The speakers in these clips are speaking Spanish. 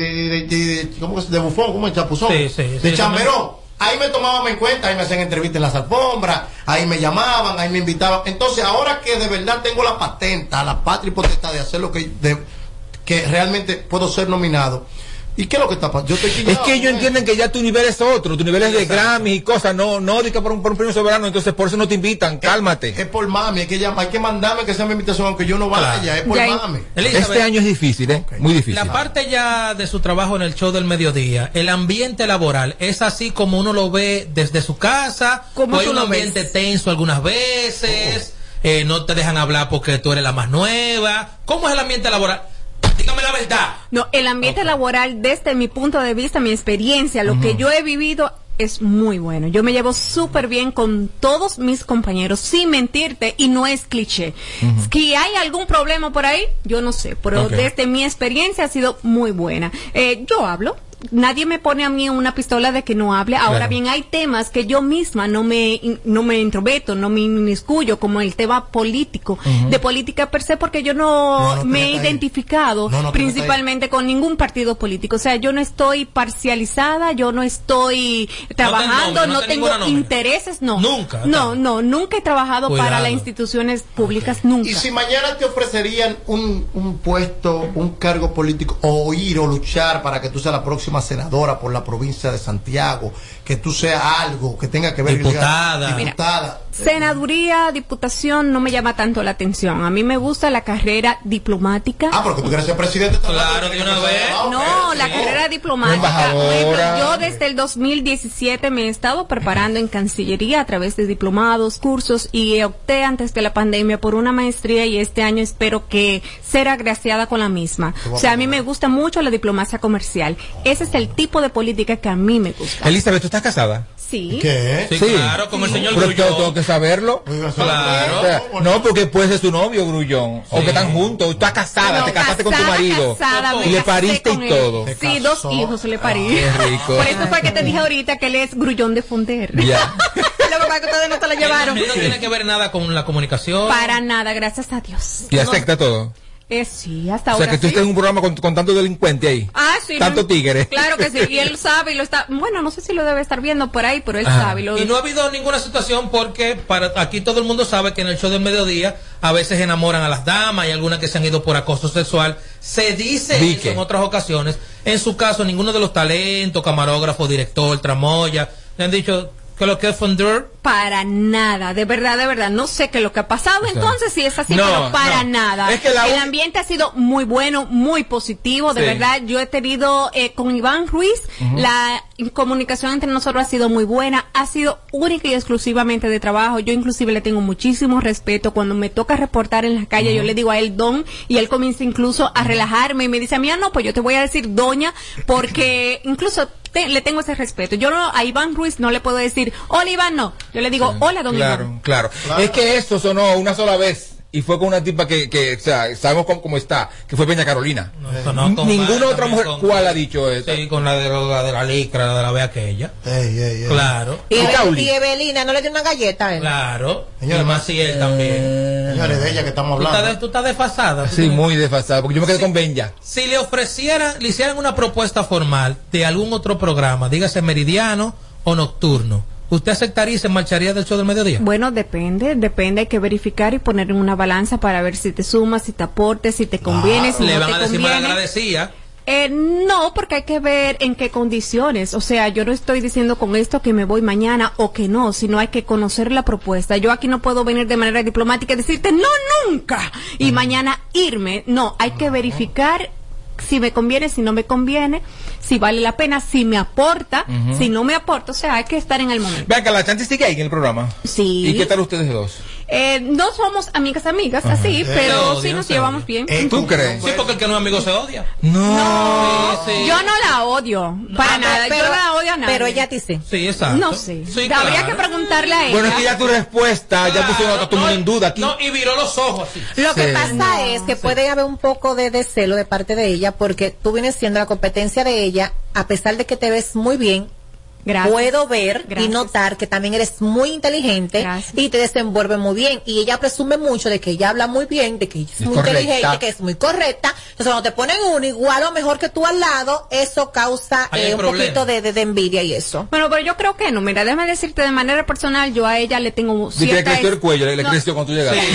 de, de, ¿cómo de bufón, como de chapuzón, Sí, sí, de chamberón. Ahí me tomaban en cuenta, ahí me hacían entrevistas en las alfombras, ahí me llamaban, ahí me invitaban. Entonces, ahora que de verdad tengo la patenta, la patria y potestad de hacer lo que, de- que realmente puedo ser nominado. ¿Y qué es lo que está pasando? Yo estoy Es que ellos ¿eh? entienden que ya tu nivel es otro, tu nivel es de Grammy y cosas, no, no de que por un, por un premio soberano, entonces por eso no te invitan, cálmate. Es por mami, es que ya, hay que mandarme que sea mi invitación, aunque yo no vaya, es por Ya mami. Elizabeth, Este año es difícil, ¿eh? Muy difícil. La parte ya de su trabajo en el show del mediodía, el ambiente laboral, ¿es así como uno lo ve desde su casa? ¿Cómo ¿O hay un lo ambiente tenso algunas veces? Eh, ¿No te dejan hablar porque tú eres la más nueva? ¿Cómo es el ambiente laboral? Dígame la verdad. No, el ambiente laboral, desde mi punto de vista, mi experiencia, lo que yo he vivido es muy bueno. Yo me llevo súper bien con todos mis compañeros, sin mentirte, y no es cliché. Si hay algún problema por ahí, yo no sé, pero desde mi experiencia ha sido muy buena. Eh, yo hablo. Nadie me pone a mí una pistola de que no hable. Ahora Claro. bien, hay temas que yo misma no me, no me intrometo, no me inmiscuyo, como el tema político, Ujú. de política per se, porque yo no, No, no me he identificado No, principalmente con ningún partido político. O sea, yo no estoy parcializada, yo no estoy trabajando, no, no te tengo nómina. intereses, no. Nunca, No, no, nunca he trabajado para Cuidado. las instituciones públicas, nunca. Y si mañana te ofrecerían un, un puesto, un cargo político, o ir o luchar para que tú seas la próxima senadora por la provincia de Santiago, que tú seas algo que tenga que ver Diputada. diputada. Senaduría, diputación, no me llama tanto la atención. A mí me gusta la carrera diplomática. Ah, porque tú quieres ser presidente. Claro, de una vez. No, la carrera diplomática. Yo desde el 2017 me he estado preparando en Cancillería a través de diplomados, cursos y opté antes de la pandemia por una maestría y este año espero que ser agraciada con la misma. O sea, a mí me gusta mucho la diplomacia comercial. Ese es el tipo de política que a mí me gusta. Elizabeth, ¿tú estás casada? Sí. ¿Qué? Sí, claro, con el señor Grullón. tengo, tengo que saberlo. Claro. O sea, no, porque puede ser su novio, Grullón. O que están juntos. Tú estás casada, No, te casaste con tu marido. casada, y le pariste con y él. todo. Sí, dos hijos le parí. qué rico. Por eso fue que te dije ahorita que él es grullón de Fonder. Ya. Lo que pasa es que ustedes no te lo llevaron. No tiene que ver nada con la comunicación. Para nada, gracias a Dios. Y acepta todo. Eh, sí, hasta O ahora sea, que tú sí. estás en un programa con, con tanto delincuente ahí. Ah, sí. Tanto no- tigre. Claro que sí. Y él sabe y lo está. Bueno, no sé si lo debe estar viendo por ahí, pero él Ajá. sabe. y lo- Y no ha habido ninguna situación porque para aquí todo el mundo sabe que en el show del mediodía a veces enamoran a las damas y algunas que se han ido por acoso sexual. Se dice ¿Vi eso en otras ocasiones. En su caso, ninguno de los talentos, camarógrafo, director, tramoya, le han dicho que lo que es Fonder Para nada, de verdad, de verdad. No sé qué es lo que ha pasado entonces, si es así, No, pero para no. nada. Es que la el ambiente ha sido muy bueno, muy positivo, de Sí. verdad. Yo he tenido eh, con Iván Ruiz, la comunicación entre nosotros ha sido muy buena, ha sido única y exclusivamente de trabajo. Yo inclusive le tengo muchísimo respeto. Cuando me toca reportar en la calle, yo le digo a él don y él comienza incluso a relajarme y me dice a mí, ah, no, pues yo te voy a decir doña porque incluso te- le tengo ese respeto. Yo no, a Iván Ruiz no le puedo decir, hola Iván, no. Yo le digo, hola don Iván. Claro, claro, Es que esto sonó una sola vez. Y fue con una tipa que, que o sea, sabemos cómo, cómo está, que fue Peña Carolina. Ninguna otra mujer, con- ¿cuál ha dicho eso? Sí, con la de, la de la licra, la de la vea aquella. Claro. Y, y Evelina no le dio una galleta a él. Claro. y Maciel también. Señores, de ella que estamos Tú estás, hablando. de- tú estás desfasada. Sí, muy desfasada, porque yo me quedé con Benja. Si le ofrecieran, le hicieran una propuesta formal de algún otro programa, dígase meridiano o nocturno, ¿usted aceptaría y se marcharía del show del mediodía? Bueno, depende, depende, hay que verificar y poner en una balanza para ver si te suma, si te aporte, si te conviene, si le no van te a decir mal conviene. agradecida. Eh, no, porque hay que ver en qué condiciones. O sea, yo no estoy diciendo con esto que me voy mañana o que no, sino hay que conocer la propuesta. Yo aquí no puedo venir de manera diplomática y decirte no nunca y mañana irme. No, hay que verificar si me conviene, si no me conviene, si vale la pena, si me aporta, si no me aporta. O sea, hay que estar en el momento. Vean que la chante sigue ahí en el programa. Sí. ¿Y qué tal ustedes dos? Eh, no somos amigas amigas, Ajá. así, Eh, pero sí nos llevamos bien. ¿Tú crees? Sí, porque el que no es amigo se odia. No. Sí, sí. Yo no la odio, para Ah, nada. pero- yo la odio a nadie. pero ella dice. Sí, exacto. No sé. Sí, Habría que preguntarle a ella. Bueno, es que ya tu respuesta ya puso a todo el mundo en duda aquí. No, y viró los ojos así. Lo que pasa No, es que puede haber un poco de, de celo de parte de ella porque tú vienes siendo la competencia de ella, a pesar de que te ves muy bien, Gracias. puedo ver y notar que también eres muy inteligente Gracias. y te desenvuelve muy bien. Y ella presume mucho de que ella habla muy bien, de que ella es Es muy correcta. inteligente, que es muy correcta. Entonces, cuando te ponen uno igual o mejor que tú al lado, eso causa eh, un problema. poquito de, de- de envidia y eso. Bueno, pero yo creo que no. Mira, déjame decirte de manera personal, yo a ella le tengo Sí, que le cierta... creció el cuello, le, le No, creció cuando tú llegaste.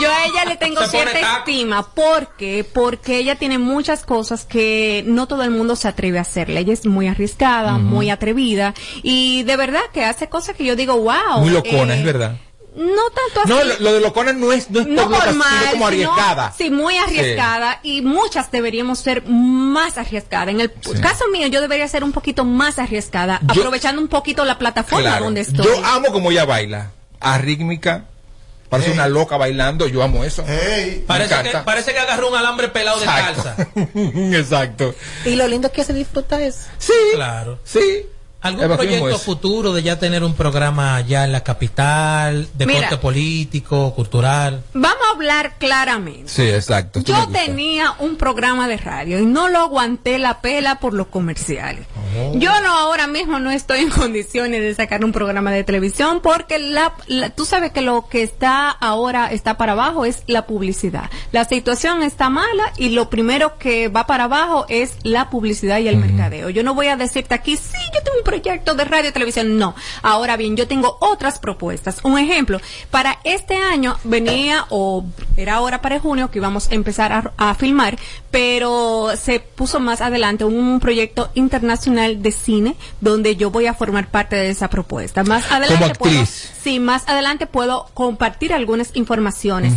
Yo a ella le tengo cierta estima porque porque ella tiene muchas cosas que no todo el mundo se atreve a hacerle. Ella es muy arriesgada, muy atrevida y de verdad que hace cosas que yo digo, wow. Muy locona, eh, es verdad. No tanto así. No, lo, lo de locona no es, no es no por por sino mal, como sino- arriesgada. sí, muy arriesgada y muchas deberíamos ser más arriesgadas. En el Sí. caso mío, yo debería ser un poquito más arriesgada, Yo- aprovechando un poquito la plataforma Claro. donde estoy. Yo amo como ella baila. Arrítmica. Parece Ey. una loca bailando. Yo amo eso. Parece que, parece que agarró un alambre pelado de calza. Exacto. Y lo lindo es que se disfruta eso. Sí. Claro. Sí. ¿Algún proyecto futuro de ya tener un programa ya en la capital, de Mira. corte político, cultural? Vamos a hablar claramente. Sí, exacto. Yo tenía un programa de radio y no lo aguanté la pela por los comerciales. Yo no ahora mismo no estoy en condiciones de sacar un programa de televisión porque la, la- tú sabes que lo que está ahora está para abajo es la publicidad. La situación está mala y lo primero que va para abajo es la publicidad y el mercadeo. Yo no voy a decirte aquí, sí, yo tengo un proyecto de radio y televisión. No. Ahora bien, yo tengo otras propuestas. Un ejemplo, para este año venía o era ahora para junio que íbamos a empezar a, a filmar, pero se puso más adelante un proyecto internacional de cine donde yo voy a formar parte de esa propuesta. Más adelante puedo, sí, más adelante puedo compartir algunas informaciones.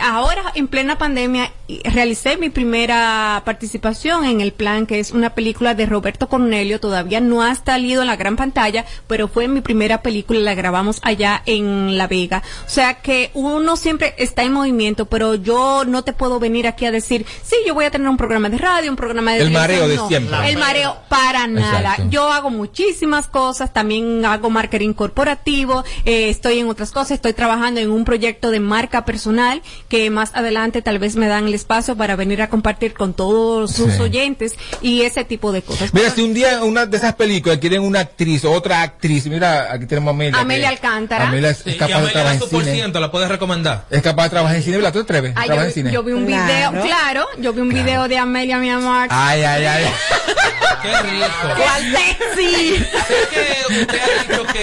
Ahora en plena pandemia realicé mi primera participación en el plan que es una película de Roberto Cornelio, todavía no ha salido en la gran pantalla, pero fue mi primera película, la grabamos allá en La Vega. O sea que uno siempre está en movimiento, pero yo no te puedo venir aquí a decir, sí, yo voy a tener un programa de radio, un programa de El mareo televisión". de siempre. El mareo para nada. Exacto. Yo hago muchísimas cosas, también hago marketing corporativo, eh, estoy en otras cosas, estoy trabajando en un proyecto de marca personal que más adelante tal vez me dan el espacio para venir a compartir con todos sus Sí. oyentes y ese tipo de cosas. Mira, si un día una de esas películas quieren una actriz, otra actriz, mira, aquí tenemos a Amelia. Amelia que- Alcántara. Amelia es, Sí, capaz de trabajar en cine. ciento, ¿la puedes recomendar? Es capaz de trabajar en cine, ¿verdad? ¿Tú te atreves? Ah, ¿Trabajar yo, en cine? yo vi un Claro. video, claro, yo vi un Claro. video de Amelia, mi amor. Ay, ay, ay. Qué rico. ¡Cuál sexy! sé que usted ha dicho que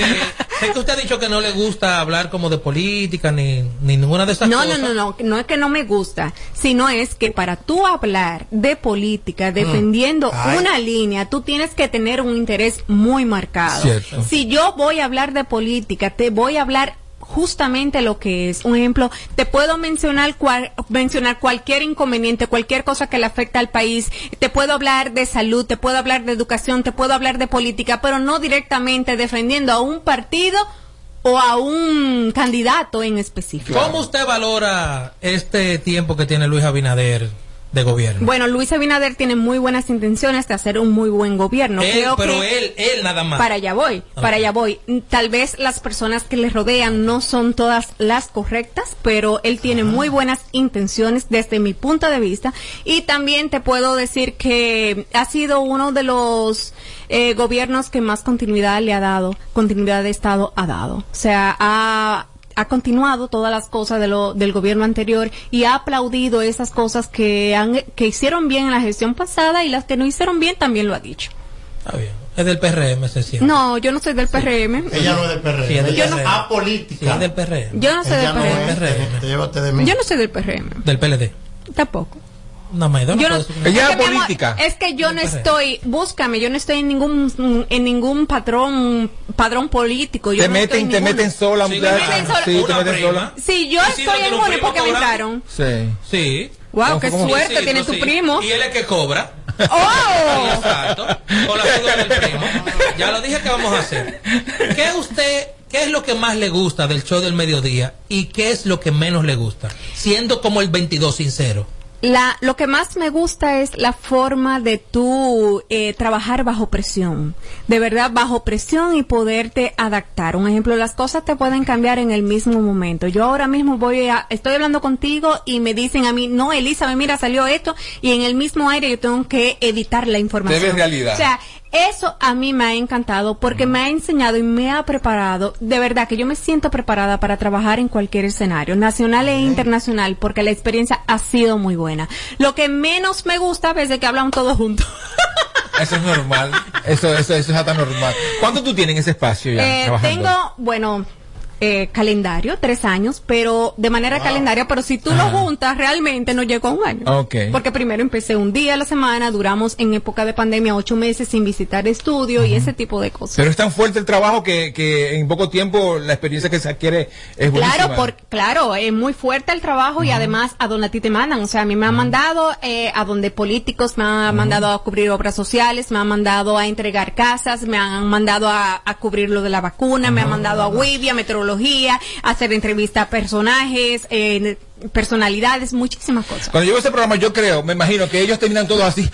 sé que usted ha dicho que no le gusta hablar como de política ni, ni ninguna de esas No, no, cosas. no, no, no es que no me gusta, sino es que para tú hablar de política defendiendo Ay. una línea, tú tienes que tener un interés muy marcado. Cierto. Si yo voy a hablar de política, te voy a hablar justamente lo que es. Un ejemplo, te puedo mencionar cual- mencionar cualquier inconveniente, cualquier cosa que le afecta al país, te puedo hablar de salud, te puedo hablar de educación, te puedo hablar de política, pero no directamente defendiendo a un partido o a un candidato en específico. ¿Cómo usted valora este tiempo que tiene Luis Abinader de gobierno? Bueno, Luis Abinader tiene muy buenas intenciones de hacer un muy buen gobierno. Él, Creo pero que él, él nada más. para allá voy, para allá voy. Tal vez las personas que le rodean no son todas las correctas, pero él tiene muy buenas intenciones desde mi punto de vista. Y también te puedo decir que ha sido uno de los eh, gobiernos que más continuidad le ha dado, continuidad de Estado ha dado. O sea, ha ha continuado todas las cosas de lo, del gobierno anterior y ha aplaudido esas cosas que han, que hicieron bien en la gestión pasada y las que no hicieron bien también lo ha dicho. Está bien. Es del PRM, se siente. No, yo no soy del PRM. Ella no es del PRM. Sí, es del PRM. es apolítica. Sí, es del PRM. Yo no soy Ella del no PRM. es. PRM. Te- Llévate de mí. Yo no soy del PRM. Del PLD. Tampoco. No, Yo no, Ella es amor, política. es que yo no estoy, búscame, yo no estoy en ningún en ningún patrón padrón político. Yo Te no meten, en te ninguno. meten sola, Sí, muchacha. me meten sola. Sí, te meten sola. Si yo ¿Y si no estoy en un uno porque me entraron. Sí. Sí. Wow, qué ¿Cómo? suerte Sí, tiene sí, tu sí. primo. Y él es que cobra. ¡Oh! Exacto. Con la ayuda del primo. Ya lo dije que vamos a hacer. ¿Qué usted, qué es lo que más le gusta del show del mediodía y qué es lo que menos le gusta? Siendo como el 22 sincero. La, lo que más me gusta es la forma de tú eh, trabajar bajo presión. De verdad, bajo presión y poderte adaptar. Un ejemplo, las cosas te pueden cambiar en el mismo momento. Yo ahora mismo voy a, estoy hablando contigo y me dicen a mí, no, Elizabeth, mira, salió esto y en el mismo aire yo tengo que editar la información. Ves realidad. O sea, Eso a mí me ha encantado porque me ha enseñado y me ha preparado, de verdad que yo me siento preparada para trabajar en cualquier escenario, nacional e internacional, porque la experiencia ha sido muy buena. Lo que menos me gusta a veces que hablan todos juntos. Eso es normal. Eso, eso, eso es hasta normal. ¿Cuánto tú tienes en ese espacio ya? Eh, trabajando? tengo, bueno, eh, calendario, tres años, pero de manera calendaria, pero si tú lo juntas, realmente no llego a un año. Porque primero empecé un día a la semana, duramos en época de pandemia ocho meses sin visitar estudio y ese tipo de cosas. Pero es tan fuerte el trabajo que, que en poco tiempo la experiencia que se adquiere es buenísima. Claro, por, claro, es muy fuerte el trabajo y además a donde a ti te mandan. O sea, a mí me han mandado eh, a donde políticos me han mandado a cubrir obras sociales, me han mandado a entregar casas, me han mandado a, a cubrir lo de la vacuna, me han mandado a Wibia, meteorología, hacer entrevistas a personajes, eh, personalidades, muchísimas cosas. Cuando llego a ese programa, yo creo, me imagino que ellos terminan todos así.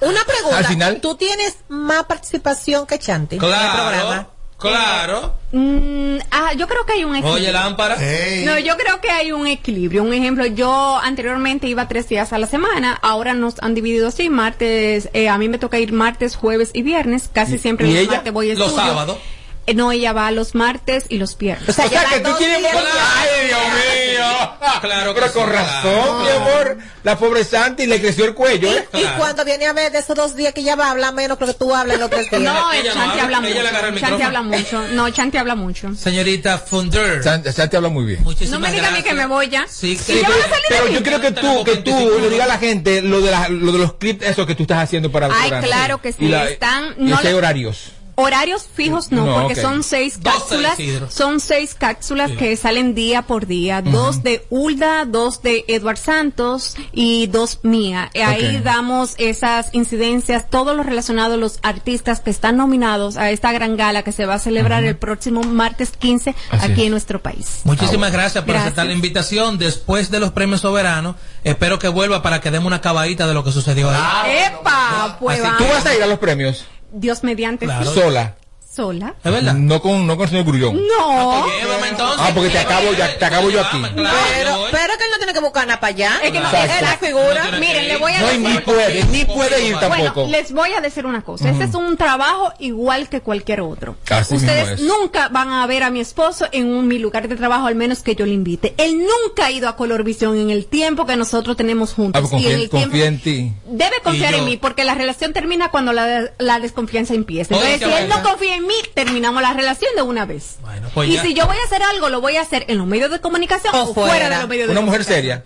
Una pregunta. Al final- ¿Tú tienes más participación que Chanti en el Claro, programa? claro. Mm, ah, yo creo que hay un equilibrio. Oye, lámpara. No, yo creo que hay un equilibrio. Un ejemplo, yo anteriormente iba tres días a la semana, ahora nos han dividido así, martes, eh, a mí me toca ir martes, jueves y viernes, casi ¿Y- siempre y los ella? martes voy a Los sábados. Eh, no, ella va los martes y los viernes. O sea, O sea, lleva que tú tienes días. ¡Ay, Dios mío! Claro que Pero con razón, mi amor. La pobre Santi le creció el cuello, ¿eh? Y Claro. cuando viene a ver de esos dos días que ella va a hablar menos que lo que tú hablas tres días. No, ella Chanti habla, ella mucho. Chanti habla mucho. No, Chanti habla mucho. Señorita Funder. Santi, Santi habla muy bien. Muchísimas No me diga a mí que me voy ya. Sí, Y sí. Pero yo creo que tú, que tú le digas a la gente lo de, la- lo de los clips, eso que tú estás haciendo para Ay, claro que sí, están- no horarios. Horarios fijos no, No, porque son seis cápsulas, son seis cápsulas que salen día por día, dos de Ulda, dos de Edward Santos y dos mía. Y Ahí damos esas incidencias, todo lo relacionado a los artistas que están nominados a esta gran gala que se va a celebrar el próximo martes 15 Así aquí es. en nuestro país. Muchísimas gracias por Gracias. aceptar la invitación. Después de los premios soberanos, espero que vuelva para que demos una cabadita de lo que sucedió ahí. ¡Epa! Pues Así- ¿Tú vas a ir a los premios Dios mediante Claro. sola? Sola. ¿Es verdad? No con, no con el señor Grullón. No. Pues llévame entonces. Ah, porque te acabo ya- te acabo yo aquí. Pero, pero que él no tiene que buscar nada para allá. Es que no- Esa es la figura. No tiene Miren, le voy a No, decir. ni puede, ni puede ir tampoco. Bueno, les voy a decir una cosa. Este es un trabajo igual que cualquier otro. Así mismo Ustedes es. nunca van a ver a mi esposo en un, mi lugar de trabajo, al menos que yo le invite. Él nunca ha ido a Colorvisión en el tiempo que nosotros tenemos juntos. Ah, pues y en confía, el tiempo- confía en ti. Debe confiar en mí, porque la relación termina cuando la, la desconfianza empieza. Entonces, Oye, si él no confía en mí, terminamos la relación de una vez. Bueno, pues y ya. si yo voy a hacer algo, lo voy a hacer en los medios de comunicación O o, fuera. fuera. de los medios de Una mujer comunicación. seria.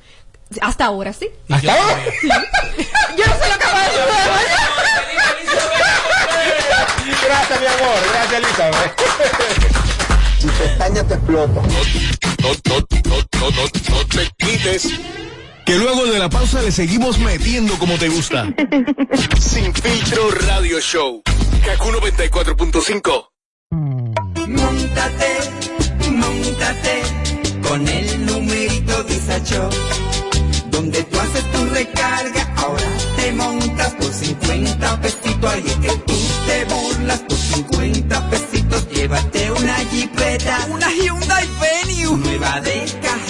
Hasta ahora, sí. Y yo ¿Hasta ahora? Yo no sé lo que va a decir. Gracias, mi amor. Gracias, Elizabeth. Pestaña te explota. No, no, no, no, no, no te quites. Que luego de la pausa le seguimos metiendo como te gusta. Sin filtro radio show. Kaku 94.5. Móntate, móntate con el numerito Disacho. Donde tú haces tu recarga, ahora te montas por 50 pesitos. Ahí es que tú te burlas por 50 pesitos. Llévate una jipeta, una Hyundai Venue, nueva de cajeta.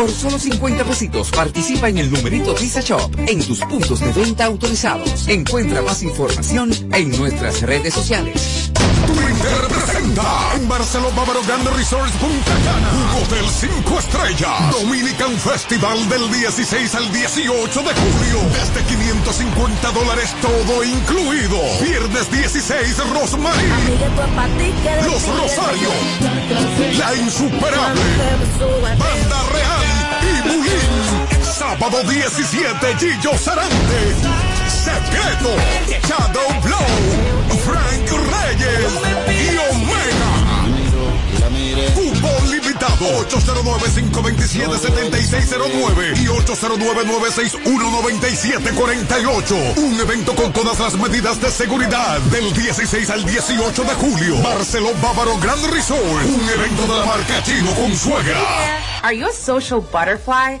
Por solo 50 pesitos participa en el numerito Visa Shop en tus puntos de venta autorizados. Encuentra más información en nuestras redes sociales. Twitter presenta en Barcelona Bávaro Grande Resorts Punta Cana. Un hotel 5 estrellas. Dominican Festival del 16 al 18 de julio. Desde 550 dólares todo incluido. Viernes 16 Rosmarie. Los Rosarios. La Insuperable. Banda Real. Sábado 17 Gillo Sarante. Secreto. Shadow Blow. Frank Reyes. Y Omega. Fútbol limitado 809-527-7609 y 809-961-9748. Un evento con todas las medidas de seguridad del 16 al 18 de julio. Barcelona Bávaro Grand Resort. Un evento de la marca Chino con suegra. Are you a social butterfly?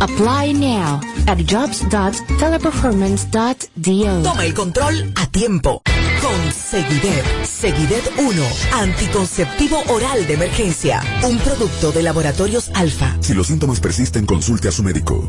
Apply now at jobs.teleperformance.do. Toma el control a tiempo. Con Seguidet. Seguidet 1. Anticonceptivo oral de emergencia. Un producto de laboratorios alfa. Si los síntomas persisten, consulte a su médico.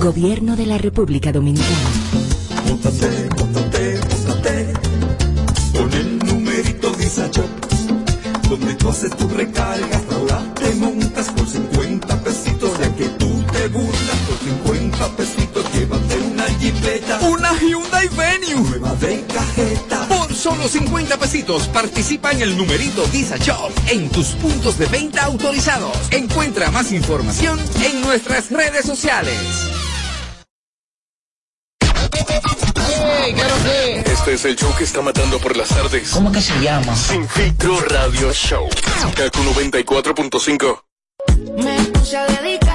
Gobierno de la República Dominicana. Móntate, móntate, móntate con el numerito Visa Shop, donde tú haces tu recarga, ahora te montas por 50 pesitos, ya que tú te burlas por 50 pesitos, llévate una jipeta, Una Hyundai Venue. nueva de cajeta. Por solo 50 pesitos participa en el numerito Visa Shop en tus puntos de venta autorizados. Encuentra más información en nuestras redes sociales. Este es el show que está matando por las tardes. ¿Cómo que se llama? Sin filtro radio show. Kaku 94.5. Me puse a dedicarte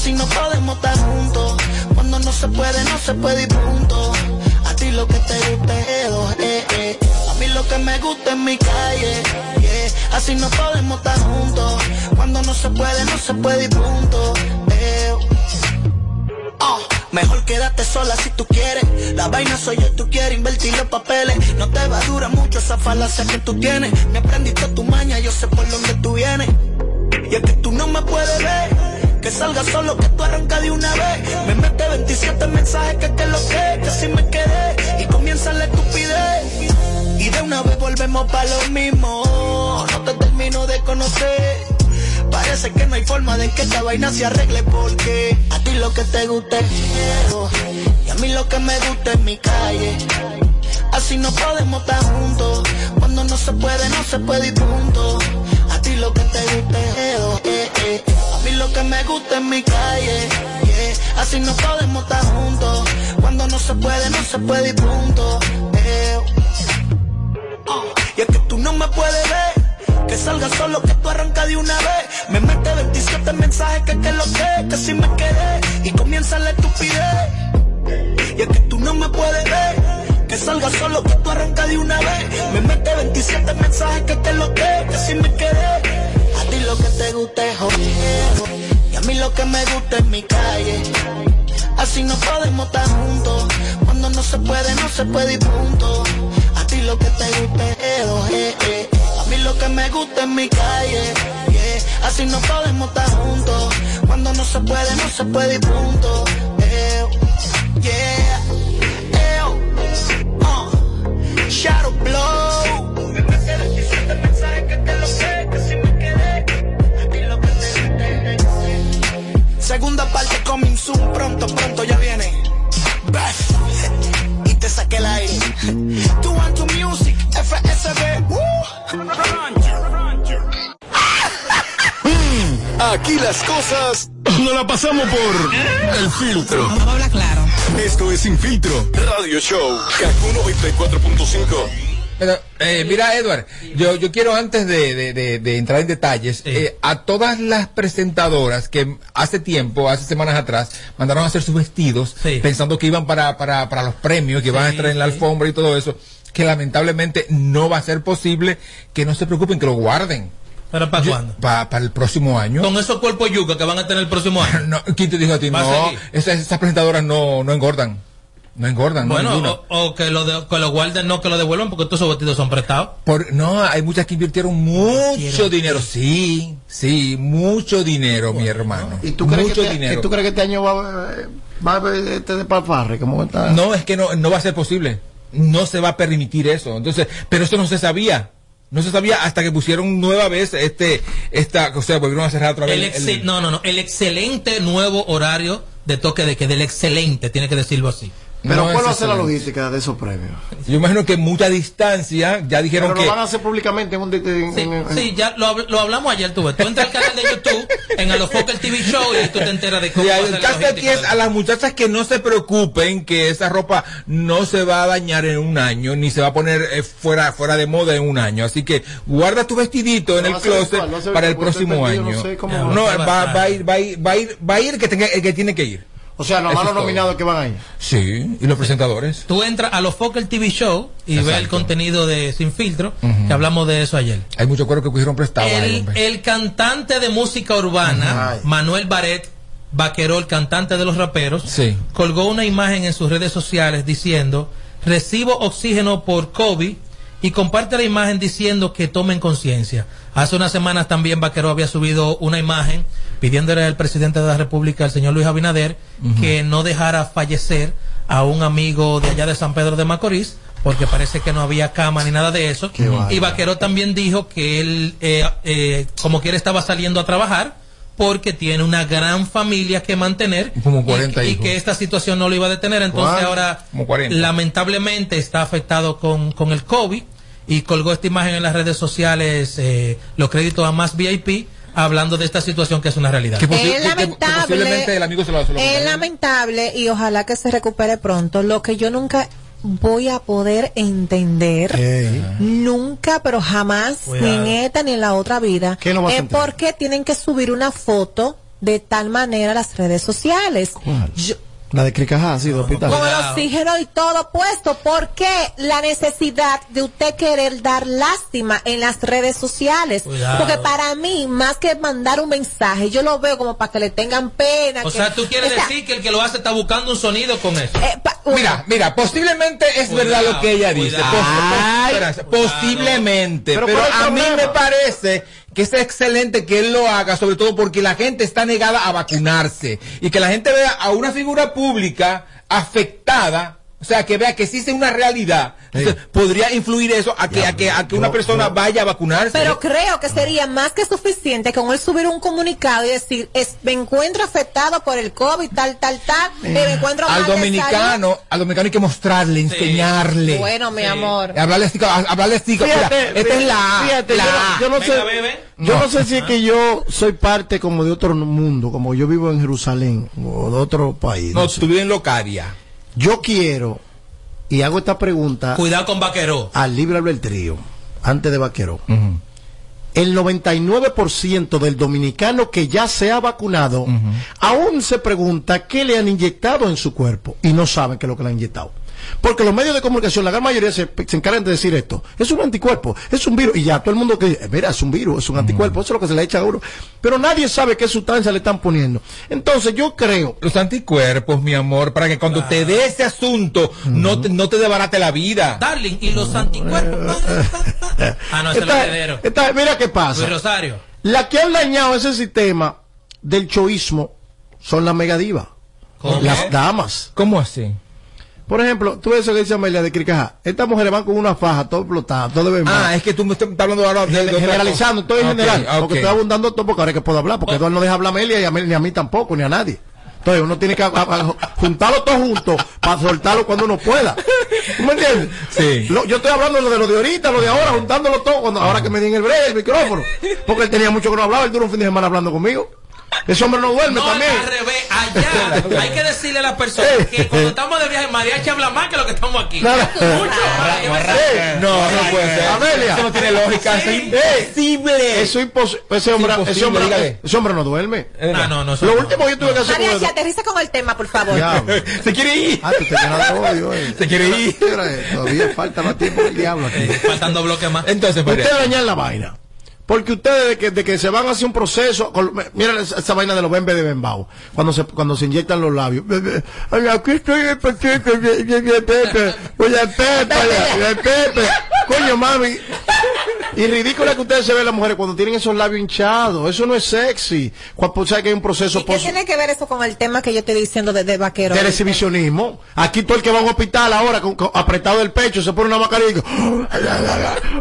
Así no podemos estar juntos. Cuando no se puede, no se puede y punto. A ti lo que te gusta es eh, eh. A mí lo que me gusta es mi calle. yeah. Así no podemos estar juntos. Cuando no se puede, no se puede y punto. Ah, Mejor quédate sola si tú quieres. La vaina soy yo, tú quieres invertir los papeles. No te va a durar mucho esa falacia que tú tienes. Me aprendiste tu maña, yo sé por dónde tú vienes. Y es que tú no me puedes ver. Que salga solo, que tú arrancas de una vez. Me mete 27 mensajes que que lo que, que si me quedé. Y comienza la estupidez. Y de una vez volvemos para lo mismo. No te termino de conocer. Parece que no hay forma de que esta vaina se arregle porque a ti lo que te gusta es miedo y a mí lo que me gusta es mi calle. Así no podemos estar juntos. Cuando no se puede, no se puede y punto. A ti lo que te gusta eh, eh. A mí lo que me gusta es mi calle. Así no podemos estar juntos. Cuando no se puede, no se puede y punto. eh. Ah, Y es que tú no me puedes ver. Que salga solo, que tú arrancas de una vez. Me mete 27 mensajes que que lo que, que si me quedé. Y comienza la estupidez. Y es que tú no me puedes ver. Que salga solo, que tú arrancas de una vez. Me mete 27 mensajes que que lo que, que si me quedé. A ti lo que te gusta es joder. Y a mí lo que me gusta es mi calle. Así no podemos estar juntos. Cuando no se puede, no se puede y punto. A ti lo que te gusta es eh. A mí lo que me gusta es mi calle. yeah. Así no podemos estar juntos. Cuando no se puede, no se puede y punto. Eh, yeah. Shadow Blow. Me mete 27 mensajes que te lo sé, que si me quedé. A ti lo que te gusta es Segunda parte coming soon, pronto, pronto ya viene. Beth, y te saqué el aire. Tú want to music, FSB. Aquí las cosas no la pasamos por el filtro. claro. Esto es Sin Filtro Radio Show. Kaku 94.5. Pero, eh, mira, Edward, yo, yo quiero antes de, de- de- de entrar en detalles, eh, a todas las presentadoras que hace tiempo, hace semanas atrás, mandaron a hacer sus vestidos pensando que iban para, para, para los premios, que iban a estar en la alfombra y todo eso, que lamentablemente no va a ser posible, que no se preocupen, que lo guarden. ¿Pero para Yo- cuándo? pa- para el próximo año. Con esos cuerpos yuca que van a tener el próximo año. No, ¿Quién te dijo a ti? No, esas, esas presentadoras no, no engordan. No engordan, no Bueno, o, o que lo de- que lo guarden, no que lo devuelvan, porque todos esos vestidos son prestados. Por, no, hay muchas que invirtieron mucho dinero. Sí, sí, mucho dinero, mi hermano. ¿Y tú crees, mucho que este, dinero. ¿y tú crees que este año va, a- va a haber este de palfarre? ¿Cómo está? No, es que no, no va a ser posible. No se va a permitir eso. Entonces, pero eso no se sabía. No se sabía hasta que pusieron nueva vez este, esta, o sea, volvieron a cerrar otra vez. El el- no, no, no. El excelente nuevo horario de toque de que del excelente, tiene que decirlo así. Pero No ¿cuál va a ser la logística de esos premios? Yo imagino que mucha distancia, ya dijeron Pero que... lo van a hacer públicamente en un... en- Sí, en- en- sí, ya lo, lo hablamos ayer, tú ves. Tú entras al canal de YouTube, en Alofoque el TV Show, y tú te enteras de cómo Y va a el caso aquí es a las muchachas que no se preocupen que esa ropa no se va a dañar en un año ni se va a poner eh, fuera fuera de moda en un año. Así que guarda tu vestidito en No el closet virtual, no para el próximo año no sé cómo- no, No, va, va a va a ir va a ir va a ir va a ir el que tenga el que tiene que ir O sea, los nominados que van ahí. sí y los presentadores Tú entras a Alofoque el TV Show y ves el contenido de Sin Filtro, que hablamos de eso ayer. hay mucho cuero que cogieron prestado ahí, El, el cantante de música urbana, Ay. Manuel Baret Vaqueró, el cantante de los raperos, Sí. colgó una imagen en sus redes sociales diciendo, recibo oxígeno por COVID y comparte la imagen diciendo que tomen conciencia. Hace unas semanas también Vaqueró había subido una imagen pidiéndole al presidente de la República, el señor Luis Abinader, que no dejara fallecer a un amigo de allá de San Pedro de Macorís, porque parece que no había cama ni nada de eso. Y Vaqueró también dijo que él, eh, eh, como quiera, estaba saliendo a trabajar porque tiene una gran familia que mantener Como 40 y, que esta situación no lo iba a detener. Entonces ahora Como 40. lamentablemente está afectado con, con el COVID y colgó esta imagen en las redes sociales, eh, los créditos a más VIP, hablando de esta situación que es una realidad. es lamentable, el amigo se lo- se lo es lamentable y ojalá que se recupere pronto. Lo que yo nunca voy a poder entender, nunca, pero jamás, Cuidado. ni en esta ni en la otra vida, ¿Qué no es entender? por qué tienen que subir una foto de tal manera a las redes sociales. Yo- La de Cricajá, sí, de hospital. con el oxígeno y todo puesto. ¿Por qué la necesidad de usted querer dar lástima en las redes sociales? Cuidado. Porque para mí, más que mandar un mensaje, yo lo veo como para que le tengan pena. O que- sea, tú quieres o sea, decir que el que lo hace está buscando un sonido con eso. Mira, mira, posiblemente es Cuidado, verdad lo que ella dice. cuidado. Pos- Ay, espérate, posiblemente. Pero Pero, ¿cuál es el a mí me parece que es excelente que él lo haga, sobre todo porque la gente está negada a vacunarse. Y que la gente vea a una figura pública afectada. O sea, que vea que existe una realidad. Entonces, podría influir eso a que, a que, a que una persona vaya a vacunarse. Pero creo que sería más que suficiente con él subir un comunicado y decir, es, me encuentro afectado por el COVID, tal, tal, tal, me encuentro al de salud". dominicano, al dominicano hay que mostrarle, enseñarle. Bueno, mi amor. Hablarle así, hablarle así, mira, Fíjate, esta es la, fíjate, la yo, no- yo no sé, yo no. No. sé si es que yo soy parte como de otro mundo, como yo vivo en Jerusalén o de otro país. No, no sé. tú vives en Locaria. Yo quiero y hago esta pregunta Cuidado con Vaqueró. al libre albedrío antes de Vaquero. El 99% del dominicano que ya se ha vacunado aún se pregunta qué le han inyectado en su cuerpo y no saben qué es lo que le han inyectado. Porque los medios de comunicación, la gran mayoría se, se encargan de decir esto. Es un anticuerpo, es un virus. Y ya todo el mundo que dice, mira, es un virus, es un anticuerpo, eso es lo que se le echa a uno. Pero nadie sabe qué sustancia le están poniendo. Entonces yo creo... Los anticuerpos, mi amor, para que cuando te dé ese asunto no, te, no te debarate la vida. Darling, y los anticuerpos. ah, no, ese es el Esta- heredero. esta- mira qué pasa. Luis Rosario. La que han dañado ese sistema del choísmo son las megadivas. ¿Cómo? Las damas. ¿Cómo así? Por ejemplo, tú ves eso que dice Amelia de Cricajá. Estas mujeres van con una faja, todo explotado, todo de Ah, es que tú me estás hablando ahora de, generalizando, todo en general. Porque estoy abundando todo porque ahora es que puedo hablar, porque Eduardo no deja hablar a Amelia y a mí, ni a mí tampoco, ni a nadie. Entonces uno tiene que a- a- juntarlo todo junto para soltarlo cuando uno pueda. ¿Tú me entiendes? Sí. Lo- yo estoy hablando de lo de ahorita, lo de ahora, juntándolo todo, cuando ahora que me den el break, el micrófono. Porque él tenía mucho que no hablaba, él duró un fin de semana hablando conmigo. Ese hombre no duerme No, también. al revés, allá hay que decirle a las personas que cuando estamos de viaje, Mariachi habla más que lo que estamos aquí. Mucho. Eh, No, no puede ser. Amelia. Eso no tiene lógica. Eso es imposible. Eso es imposible. Ese hombre, imposible, ese, hombre, ese hombre no duerme. Ah, no, no, Lo último que yo tuve que hacer Mariachi, aterriza con el tema, por favor. Se quiere ir. Ah, eh. Se quiere ir. Todavía falta más tiempo que el diablo aquí. Faltando bloques más. Entonces, pues, Ustedes dañan la vaina. Porque ustedes de que, de que se van a hacer un proceso, miren esa, vaina de los bembes de Bembao, cuando se, cuando se inyectan los labios. Aquí estoy el Pacheco, de- Pepe, oye Pepe, Pepe, coño mami. Y ridículo es que ustedes se ven las mujeres cuando tienen esos labios hinchados, eso no es sexy. Cuando sabe que hay un proceso ¿Y qué tiene que ver eso con el tema que yo estoy diciendo de, de vaquero? del exhibicionismo. Aquí todo el que va a un hospital ahora con, con- apretado del pecho se pone una mascarilla y dice,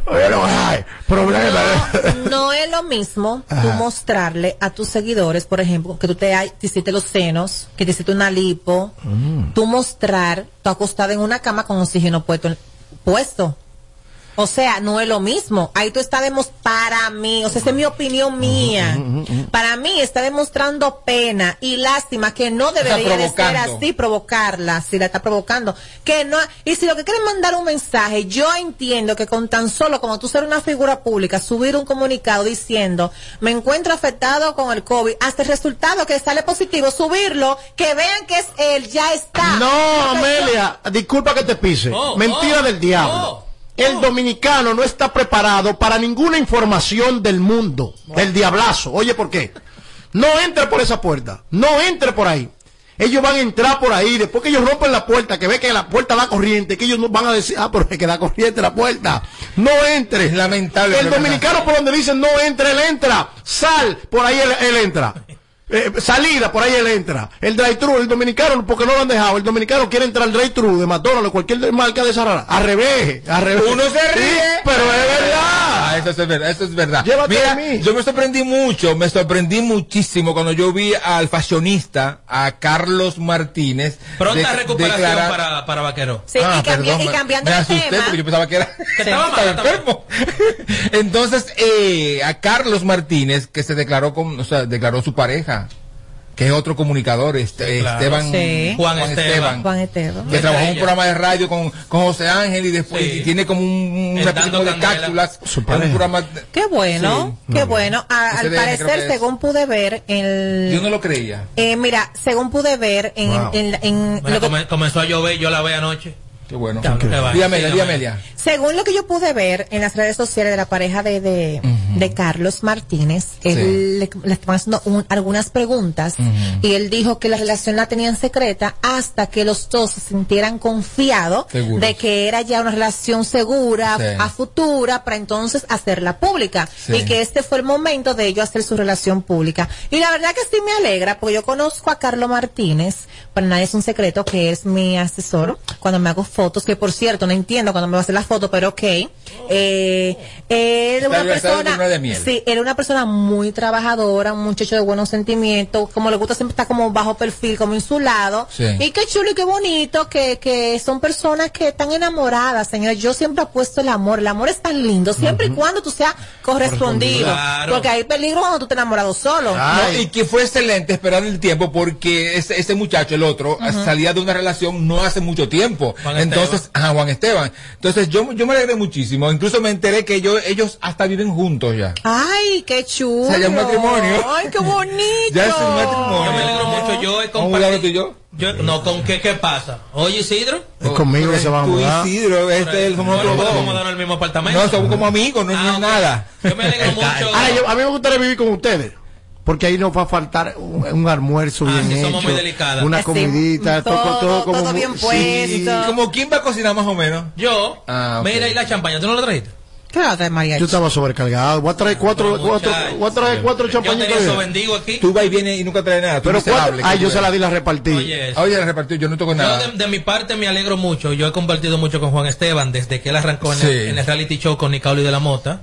"Oye, no hay problema. No es lo mismo tú Ajá. mostrarle a tus seguidores, por ejemplo, que tú te hiciste los senos, que te hiciste una lipo, Mm. tú mostrar, tú acostada en una cama con oxígeno puesto. puesto. O sea, no es lo mismo. Ahí tú estás demostrando, para mí, o sea, esa es mi opinión mía. Para mí está demostrando pena y lástima que no debería de ser así, provocarla, si la está provocando. Que no, y si lo que quieren mandar un mensaje, yo entiendo que con tan solo como tú ser una figura pública, subir un comunicado diciendo, me encuentro afectado con el COVID, hasta el resultado que sale positivo, subirlo, que vean que es él, ya está. No, Porque Amelia, disculpa que te pise. Oh, Mentira oh, del diablo. El dominicano no está preparado para ninguna información del mundo, del diablazo. Oye, ¿por qué? No entre por esa puerta, no entre por ahí. Ellos van a entrar por ahí, después que ellos rompen la puerta, que ve que la puerta da corriente, que ellos no van a decir, ah, pero es que da corriente la puerta. No entre. Es lamentable. El dominicano por donde dicen no entre, él entra. Sal, por ahí él, él entra. Eh, salida, por ahí él entra. El drive-thru, el dominicano, porque no lo han dejado. El dominicano quiere entrar al drive-thru de McDonald's o cualquier marca de esa rara. Al revés, al revés. Uno se ríe. Sí, pero es verdad. Ah, eso es verdad, eso es verdad. Llévate Mira, a mí. yo me sorprendí mucho, me sorprendí muchísimo cuando yo vi al fashionista, a Carlos Martínez. Pronta de- recuperación declarar- para, para Vaquero. Sí, y cambia- y cambiando me asusté tema. porque yo pensaba que era Que estaba mal, estaba enfermo. Entonces, eh, a Carlos Martínez, que se declaró con, o sea, declaró su pareja, que es otro comunicador, este, claro. Esteban Sí. Juan Esteban. Juan Esteban. que trabajó en un programa de radio con, con José Ángel y después Sí. y tiene como un, tipo de cápsulas un programa de- Qué bueno, Sí. qué bueno. A- al parecer, según pude ver, el, yo no lo creía eh, mira, según pude ver en, Wow. en- en Bueno, lo que- come- comenzó a llover, yo la vi anoche. qué bueno Sígame. dígame según lo que yo pude ver en las redes sociales de la pareja de, de, de Carlos Martínez, él le, le estaban haciendo un- algunas preguntas y él dijo que la relación la tenían secreta hasta que los dos se sintieran confiados de que era ya una relación segura Sí. a futura para entonces hacerla pública Sí. y que este fue el momento de ellos hacer su relación pública. Y la verdad que sí me alegra porque yo conozco a Carlos Martínez, para nadie es un secreto que es mi asesor cuando me hago fotos, que por cierto no entiendo cuando me va a hacer la foto, pero ok. Eh, una persona, de miel. sí, él es una persona muy trabajadora, un muchacho de buenos sentimientos, como le gusta siempre estar como bajo perfil, como insulado. Sí. Y qué chulo y qué bonito que, que son personas que están enamoradas, señores. Yo siempre apuesto el amor. El amor es tan lindo, siempre y cuando tú seas correspondido. Claro. Porque hay peligro cuando tú te enamorado solo. No, y que fue excelente esperar el tiempo porque ese, ese muchacho, el otro, salía de una relación no hace mucho tiempo. Juan Entonces, ah, Juan Esteban. Entonces yo, yo me alegré muchísimo. Incluso me enteré que ellos, ellos hasta viven juntos ya. Ay, qué chulo. O sea, ya es un matrimonio. Ay, qué bonito. Ya es un matrimonio. Yo me alegro mucho, yo he ¿Vamos tú y compartido. yo? Yo, no, ¿con qué, qué pasa? Oye, Isidro. Es conmigo que se va a Tú, mudar. Isidro, este es somos Bueno, nosotros podemos dos. mudarnos al mismo apartamento. No, somos como amigos, no, no Ah, es ok. nada. Yo me alegro mucho. Ahora, yo- a mí me gustaría vivir con ustedes. Porque ahí nos va a faltar un, un almuerzo Ah, bien sí, hecho. somos muy delicadas. Una Sí, comidita, todo, todo- todo, como todo muy- bien sí. puesto. ¿Como quién va a cocinar más o menos? Yo, Ah, ok. mira, y la champaña, ¿tú no la trajiste? ¿Qué va a traer María? Yo estaba sobrecargado. Voy a traer cuatro, No, cuatro, voy a traer cuatro Yo tenía champañitas. eso vendido aquí. Tú vas y vienes y nunca traes nada. tú Pero cuatro, ay, yo se la di, la repartí. Oye. Oye, la repartió, yo no toco Yo nada. de, de mi parte me alegro mucho. Yo he compartido mucho con Juan Esteban desde que él arrancó en, el, Sí. en el reality show con Nicauli de la Mota.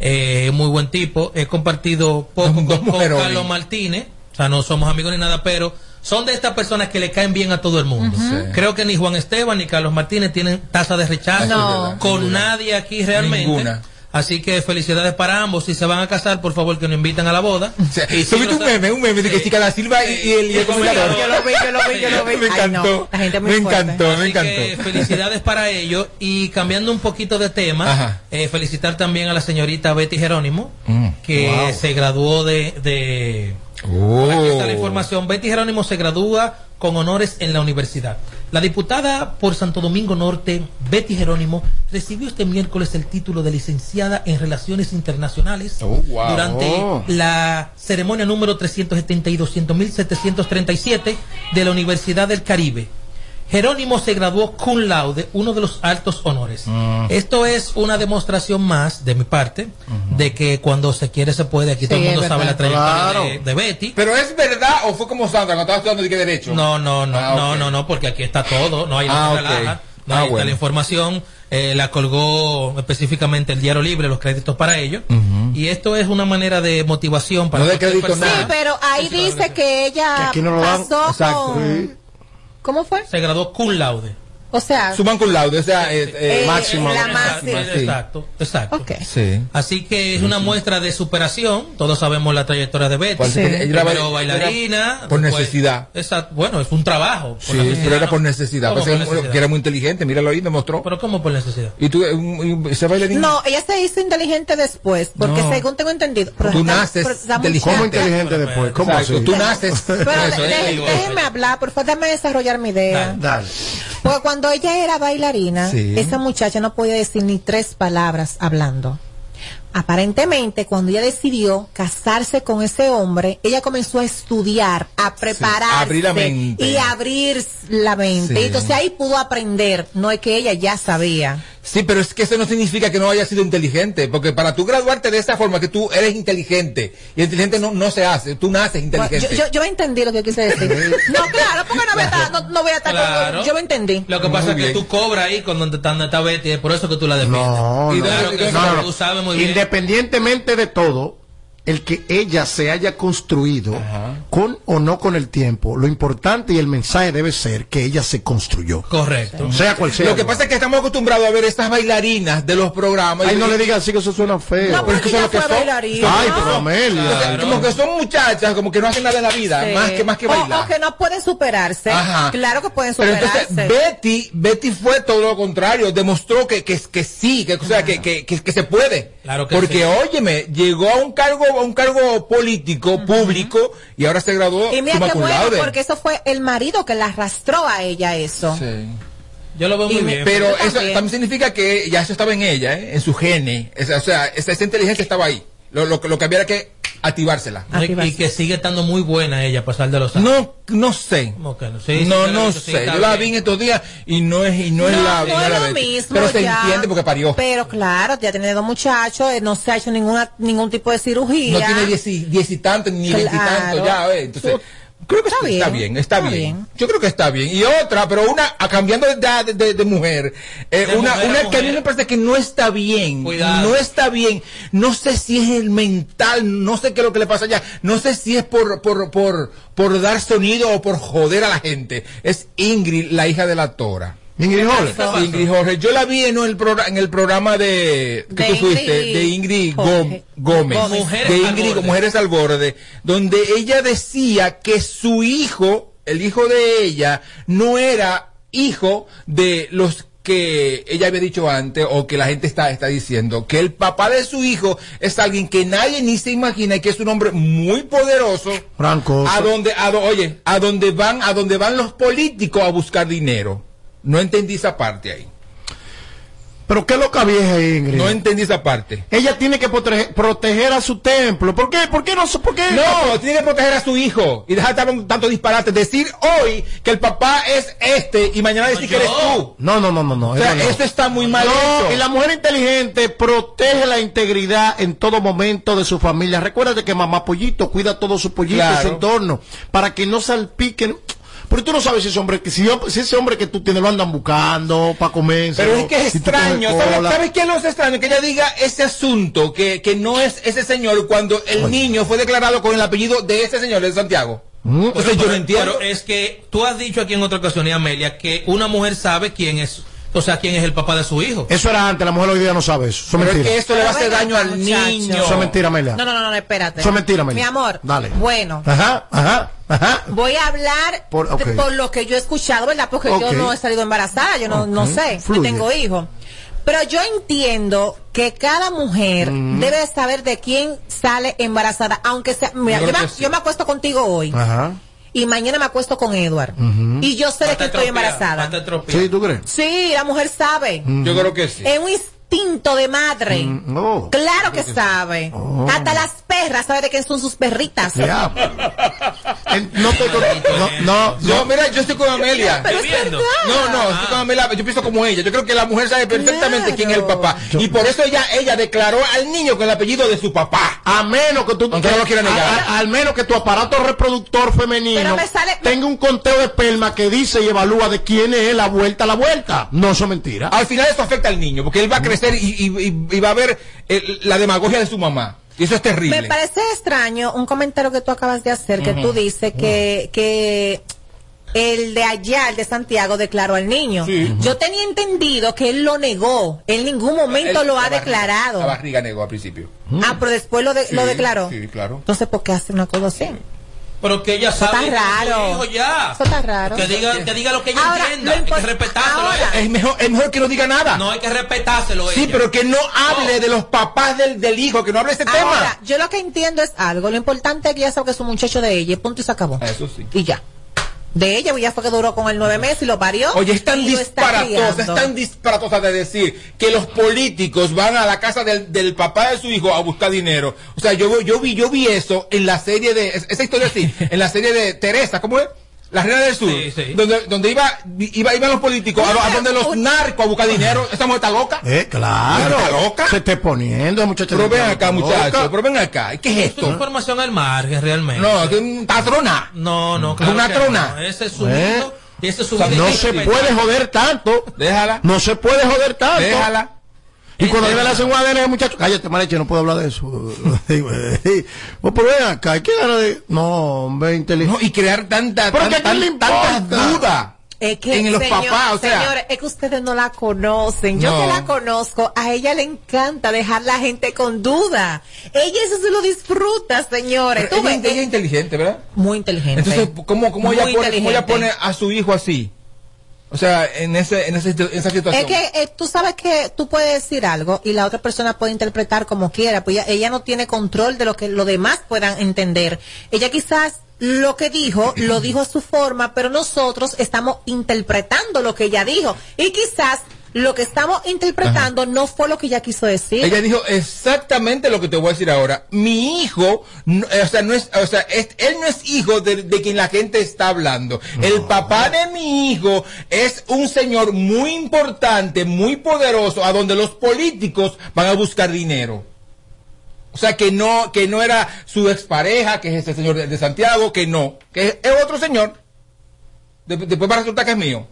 Eh, muy buen tipo. He compartido poco con, con. Carlos Martínez. O sea, no somos amigos ni nada, pero son de estas personas que le caen bien a todo el mundo. Creo que ni Juan Esteban ni Carlos Martínez tienen tasa de rechazo No. con nadie aquí realmente. Ninguna. Así que felicidades para ambos. Si se van a casar, por favor, que nos invitan a la boda. O sea, Y si subiste no un meme, un meme de que Sí. Chica da Silva y, y el, y yo lo vi, yo lo vi, yo lo vi. Me Ay, no, encantó. la gente es muy me fuerte. encantó, me Así que encantó. felicidades para ellos. Y cambiando un poquito de tema, eh, felicitar también a la señorita Betty Jerónimo, Mm, que wow. se graduó de... de Oh. Aquí está la información. Betty Jerónimo se gradúa con honores en la universidad. La diputada por Santo Domingo Norte, Betty Jerónimo, recibió este miércoles el título de licenciada en Relaciones Internacionales Oh, wow. durante Oh. la ceremonia número 370 y 200.737 de la Universidad del Caribe. Jerónimo se graduó cum laude, uno de los altos honores. Mm. Esto es una demostración más de mi parte de que cuando se quiere se puede. Aquí todo el Sí, mundo sabe la trayectoria Claro. de, de Betty. Pero es verdad o fue como Sandra cuando estaba estudiando de qué derecho. No, no, no, Ah, no, ok. no, no, porque aquí está todo, no hay Ah, nada ok. relaja, no Ah, bueno. la información, eh, la colgó específicamente el Diario Libre, los créditos para ello, y esto es una manera de motivación para No de crédito persona. Sí, pero ahí Sí, dice sí. que ella Que aquí no lo pasó Exacto. con... ¿Cómo fue? Se graduó cum laude. O sea, Suman con laude, o sea, eh, eh, Eh, máximo. la Exacto, máxima. Sí. exacto, exacto. ok. Sí. Así que es una muestra de superación. Todos sabemos la trayectoria de Betty. Primero bail- bailarina. por después- necesidad. Exacto. Bueno, es un trabajo. por Sí, necesidad, pero era por necesidad. ¿Cómo Parece por necesidad? que era muy inteligente, míralo ahí, demostró. Pero ¿cómo por necesidad? ¿Y tú, eh, ese bailarín? No, ella se hizo inteligente después, porque No. según tengo entendido... pero Tú naces pero inteligente. ¿Cómo inteligente después? ¿Cómo Exacto, así? tú naces. Pero eh. déjeme hablar, por favor, déjame desarrollar mi idea. Dale. Porque cuando ella era bailarina, Sí. esa muchacha no podía decir ni tres palabras hablando. Aparentemente, cuando ella decidió casarse con ese hombre, ella comenzó a estudiar, a prepararse abrir la mente. y abrir la mente. Sí. Entonces ahí pudo aprender, no es que ella ya sabía. Sí, pero es que eso no significa que no haya sido inteligente, porque para tú graduarte de esa forma que tú eres inteligente, y inteligente no, no se hace, tú naces Bueno, inteligente. yo, yo, yo entendí lo que quise decir. no, claro, porque no, voy a estar- no, no voy a estar con- Claro. Yo me entendí. Lo que pasa es que tú cobras ahí con donde está, donde está Betty, es por eso que tú la defiendes. No, Y no. Claro que No, sí, no, no. tú sabes muy bien. Independientemente de todo, el que ella se haya construido con o no con el tiempo, lo importante y el mensaje debe ser que ella se construyó. Correcto. Sea cual sea. Lo que pasa es que estamos acostumbrados a ver estas bailarinas de los programas. Ay, Y- no le digas así que eso suena feo. No, pero es que eso es lo que son. Ay, pero Amelia. Como que son muchachas, como que no hacen nada en la vida, Sí. más que más que bailar. O, que no pueden superarse. Ajá. Claro que pueden Pero superarse. entonces Betty, Betty fue todo lo contrario, demostró que, que, que sí, que, o sea, que, que, que, que se puede. Claro que Porque sí. óyeme, llegó a un cargo, a un cargo político, público, y ahora se graduó y mira qué bueno, porque eso fue el marido que la arrastró a ella eso. Yo lo veo Y muy me- bien. Pero eso también. también significa que ya eso estaba en ella, ¿eh? en su gene. Esa- o sea, esa, esa inteligencia estaba ahí. Lo, lo, lo que había era que activársela. Y, que sigue estando muy buena ella a pesar de los años. No, no sé. ¿Cómo que no? Sí, sí, no, sé. Yo la bien. vi en estos días y no es, y no, es la, no y no es la lo mismo Pero se ya. entiende porque parió. Pero claro, ya tiene dos muchachos, eh, no se ha hecho ninguna ningún tipo de cirugía. No tiene diez y, diez y ni Claro. ya. eh. Entonces, creo que está bien, está bien, está, bien. Yo creo que está bien. Y otra, pero una, a- cambiando de, de, de- de mujer, eh, De una, mujer una que a mí me parece que no está bien. Cuidado. No está bien. No sé si es el mental, no sé qué es lo que le pasa allá. No sé si es por, por, por, por dar sonido o por joder a la gente. Es Ingrid, la hija de la Tora. Ingrid Jorge. Ingrid Jorge. Yo la vi en el, programa, en el programa de que De tú fuiste, de Ingrid Gómez, Gómez. De al Ingrid borde. Mujeres al Borde, donde ella decía que su hijo, el hijo de ella, no era hijo de los que ella había dicho antes o que la gente está, está diciendo, que el papá de su hijo es alguien que nadie ni se imagina y que es un hombre muy poderoso Franco. a donde, a do- oye, a donde van, a donde van los políticos a buscar dinero. No entendí esa parte ahí. Pero qué loca vieja Ingrid. No entendí esa parte. Ella tiene que proteger, proteger a su templo. ¿Por qué? ¿Por qué no? ¿Por qué? No, tiene que proteger a su hijo y dejar de estar tanto disparate. Decir hoy que el papá es este y mañana decir que eres tú. No, no, no, no, no. O sea, eso no. eso está muy mal No, hecho. y la mujer inteligente protege la integridad en todo momento de su familia. Recuérdate que mamá pollito cuida todo su pollito, Claro. su entorno, para que no salpiquen. Pero tú no sabes si ese hombre que si, yo- si ese hombre que tú tienes lo andan buscando para comer. Pero es que es extraño, ¿sabes, ¿sabes qué es lo extraño? Que ella diga ese asunto, que, que no es ese señor cuando el niño fue declarado con el apellido de ese señor de Santiago. Entonces yo no entiendo. Pero es que tú has dicho aquí en otra ocasión, y Amelia, que una mujer sabe quién es, o sea, quién es el papá de su hijo. Eso era antes, la mujer hoy día no sabe eso. Eso es que esto le va a hacer daño al muchacho. niño. Eso es mentira, Amelia. No, no, no, no, espérate. Eso es mentira, Amelia. Mi amor. Dale. Bueno, Ajá, ajá, ajá. voy a hablar Por- de- ok. por, lo que yo he escuchado, ¿verdad? Porque yo no he salido embarazada, yo no, no sé, fluye. ni tengo hijos. Pero yo entiendo que cada mujer Mm. debe saber de quién sale embarazada, aunque sea... Mira, Yo yo, creo me, que sí. yo me acuesto contigo hoy Ajá. Y mañana me acuesto con Edward. Ujú. Y yo sé de que estoy embarazada. Sí, ¿tú crees? Sí, la mujer sabe. Yo creo que sí. Es un instinto de madre. No. Claro que sabe. Oh. Hasta las perras sabe de quién son sus perritas. No te con- no, no, no. mira, yo estoy con Amelia. Pero es verdad. No, no, estoy con Amelia. Yo pienso como ella. Yo creo que la mujer sabe perfectamente quién es el papá. Y por eso ella, ella declaró al niño con el apellido de su papá. A menos que tú Aunque no lo quiera negar. a- al menos que tu aparato reproductor femenino Pero me sale- tenga un conteo de esperma que dice y evalúa de quién es la vuelta a la vuelta. No, eso es mentira. Al final eso afecta al niño, porque él va a crecer y, y- y- y va a ver el- la demagogia de su mamá. Y eso es terrible. Me parece extraño un comentario que tú acabas de hacer, que tú dices que, que el de allá, el de Santiago, declaró al niño. Sí. Yo tenía entendido que él lo negó. En ningún momento Él- lo la ha barriga- declarado. La barriga negó al principio. Ah, pero después lo, de- lo declaró. Sí, claro. Entonces, ¿por qué hace una cosa así? Pero que ella sabe. está que es su raro. hijo ya. Eso está raro. Que diga, que diga lo que ella Ahora, entienda. Hay que respetárselo ella. Es mejor, es mejor que no diga nada. No hay que respetárselo Sí, ella. pero que no hable de los papás del, del hijo, que no hable de ese Ahora, tema. yo lo que entiendo es algo. Lo importante es que ella sabe que es un muchacho de ella. Punto y se acabó. Eso sí. Y ya. De ella, pues ya fue que duró con él nueve meses y lo parió. Oye, es tan disparatosa, es tan disparatosa de decir que los políticos van a la casa del, del papá de su hijo a buscar dinero. O sea, yo, yo vi, yo vi eso en la serie de, es- esa historia así, en la serie de Teresa, ¿cómo es? La Reina del Sur, Sí, sí. donde, donde iba, iba, iban los políticos, a, a donde los narcos a buscar dinero. Esa mujer está loca. Eh, claro. ¿Está loca? Se esté poniendo, muchacha. Pero ven acá, muchachos, pero ven acá. ¿Qué es Es esto? información al margen, realmente. No, que un patrona. No, no, claro Una trona. no. Ese es su Eh. ese es su O sea, vida. no se puede joder tanto. Déjala. No se puede joder tanto. Déjala. Y cuando le hacen un ADN muchacho, cállate, Mareche, no puedo hablar de eso. Pues por ven acá, ¿qué gana de.? No, hombre, inteligente. No, y crear tanta, Pero tan- que a quién tan- le tantas dudas Es que, en los señor- papás, o sea. señores, es que ustedes no la conocen. Yo No. que la conozco, a ella le encanta dejar la gente con duda. Ella eso se lo disfruta, señores. Pero Tú ella, ves, ella es inteligente, ¿verdad? muy inteligente. Entonces, ¿cómo, cómo, ella pone, cómo ella pone a su hijo así? O sea, en, ese, en, ese, esa situación. Es que eh, tú sabes que tú puedes decir algo y la otra persona puede interpretar como quiera, pues ella, ella no tiene control de lo que los demás puedan entender. Ella quizás lo que dijo, lo dijo a su forma, pero nosotros estamos interpretando lo que ella dijo. Y quizás lo que estamos interpretando no fue lo que ella quiso decir. Ella dijo exactamente lo que te voy a decir ahora. Mi hijo, no- eh, o sea, no es, o sea, es- él no es hijo de, de quien la gente está hablando. El papá de mi hijo es un señor muy importante, muy poderoso, a donde los políticos van a buscar dinero. O sea, que no, que no era su expareja, que es ese señor de, de Santiago, que no, que es, es otro señor. De- después va a resultar que es mío.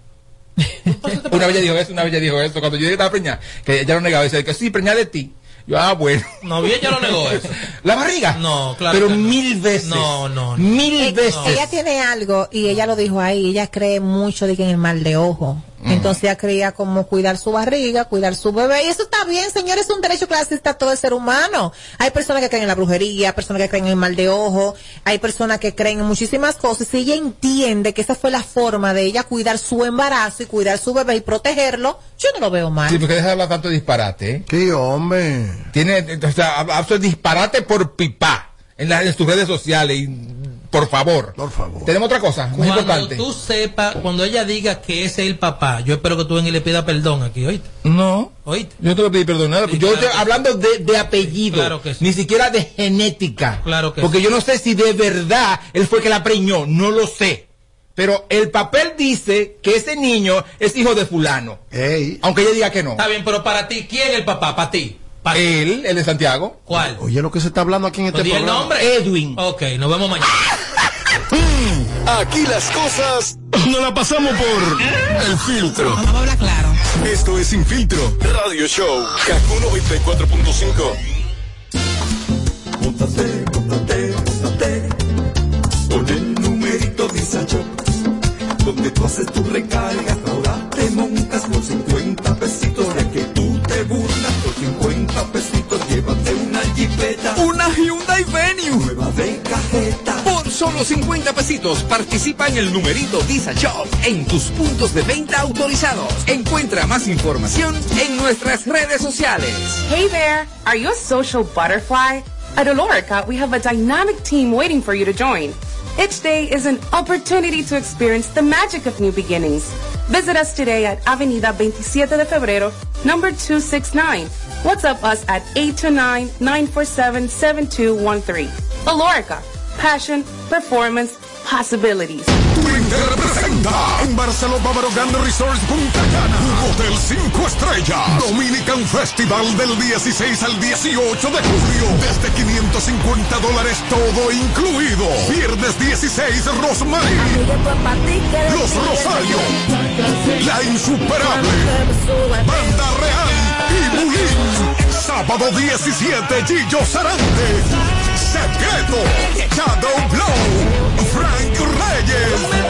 una vez ella dijo eso, una vez ella dijo eso, cuando yo estaba preñada, que ella lo negaba, decía que sí, preñada de ti. Yo, ah, bueno. No, bien, ya lo negó eso. ¿La barriga? No, claro. Pero que no. mil veces. No, no, no. Mil Eh, veces. Ella tiene algo y ella lo dijo ahí, ella cree mucho de que en el mal de ojo. Entonces ella creía como cuidar su barriga, cuidar su bebé. Y eso está bien, señores, es un derecho que le asiste a todo el ser humano. Hay personas que creen en la brujería, personas que creen en el mal de ojo, hay personas que creen en muchísimas cosas. Y ella entiende que esa fue la forma de ella cuidar su embarazo y cuidar su bebé y protegerlo, yo no lo veo mal. Sí, porque deja de hablar tanto de disparate, ¿eh? ¿Qué hombre? Tiene, o sea, hab- habla disparate por pipa en, la- en sus redes sociales. Y, por favor. Por favor. Tenemos otra cosa muy Cuando importante. tú sepas, cuando ella diga que ese es el papá, yo espero que tú vengas y le pida perdón aquí, ¿oíste? No. ¿Oíste? Yo no te voy a pedir perdón. nada, Sí, yo claro estoy que hablando de, de apellido. Claro que sí. Ni siquiera de genética. Claro que Porque sí. yo no sé si de verdad él fue que la preñó. No lo sé. Pero el papel dice que ese niño es hijo de fulano. Aunque ella diga que no. Está bien, pero para ti, ¿quién es el papá? Para ti. Él, el de Santiago. ¿Cuál? Oye, lo que se está hablando aquí en este ¿No di el programa. nombre? Edwin. Ok, nos vemos mañana. Aquí las cosas no la pasamos por el filtro. Vamos a hablar claro. Esto es Sin Filtro Radio Show. Kaku 94.5. Móntate, móntate, móntate con el numerito Disacho. Donde tú haces tu recarga, ahora te montas por 50 pesitos. De que tú te burlas solo 50 pesitos participa en el numerito Visa Shop en tus puntos de venta autorizados. Encuentra más información en nuestras redes sociales. Hey there! Are you a social butterfly? At Olorica, we have a dynamic team waiting for you to join. Each day is an opportunity to experience the magic of new beginnings. Visit us today at Avenida 27 de Febrero, number 269. WhatsApp us at 829-947-7213. Olorica, passion, performance, possibilities. Twitter presenta en Barceló Bávaro Grande Resorts Punta Cana hotel 5 estrellas. Dominican Festival del 16 al 18 de julio. Desde 550 dólares todo incluido. Viernes 16 Rosmarie. Los Rosarios. La Insuperable. Banda Real y Bulín. Sábado 17 Gillo Sarante Secreto Shadow Blow Frank Reyes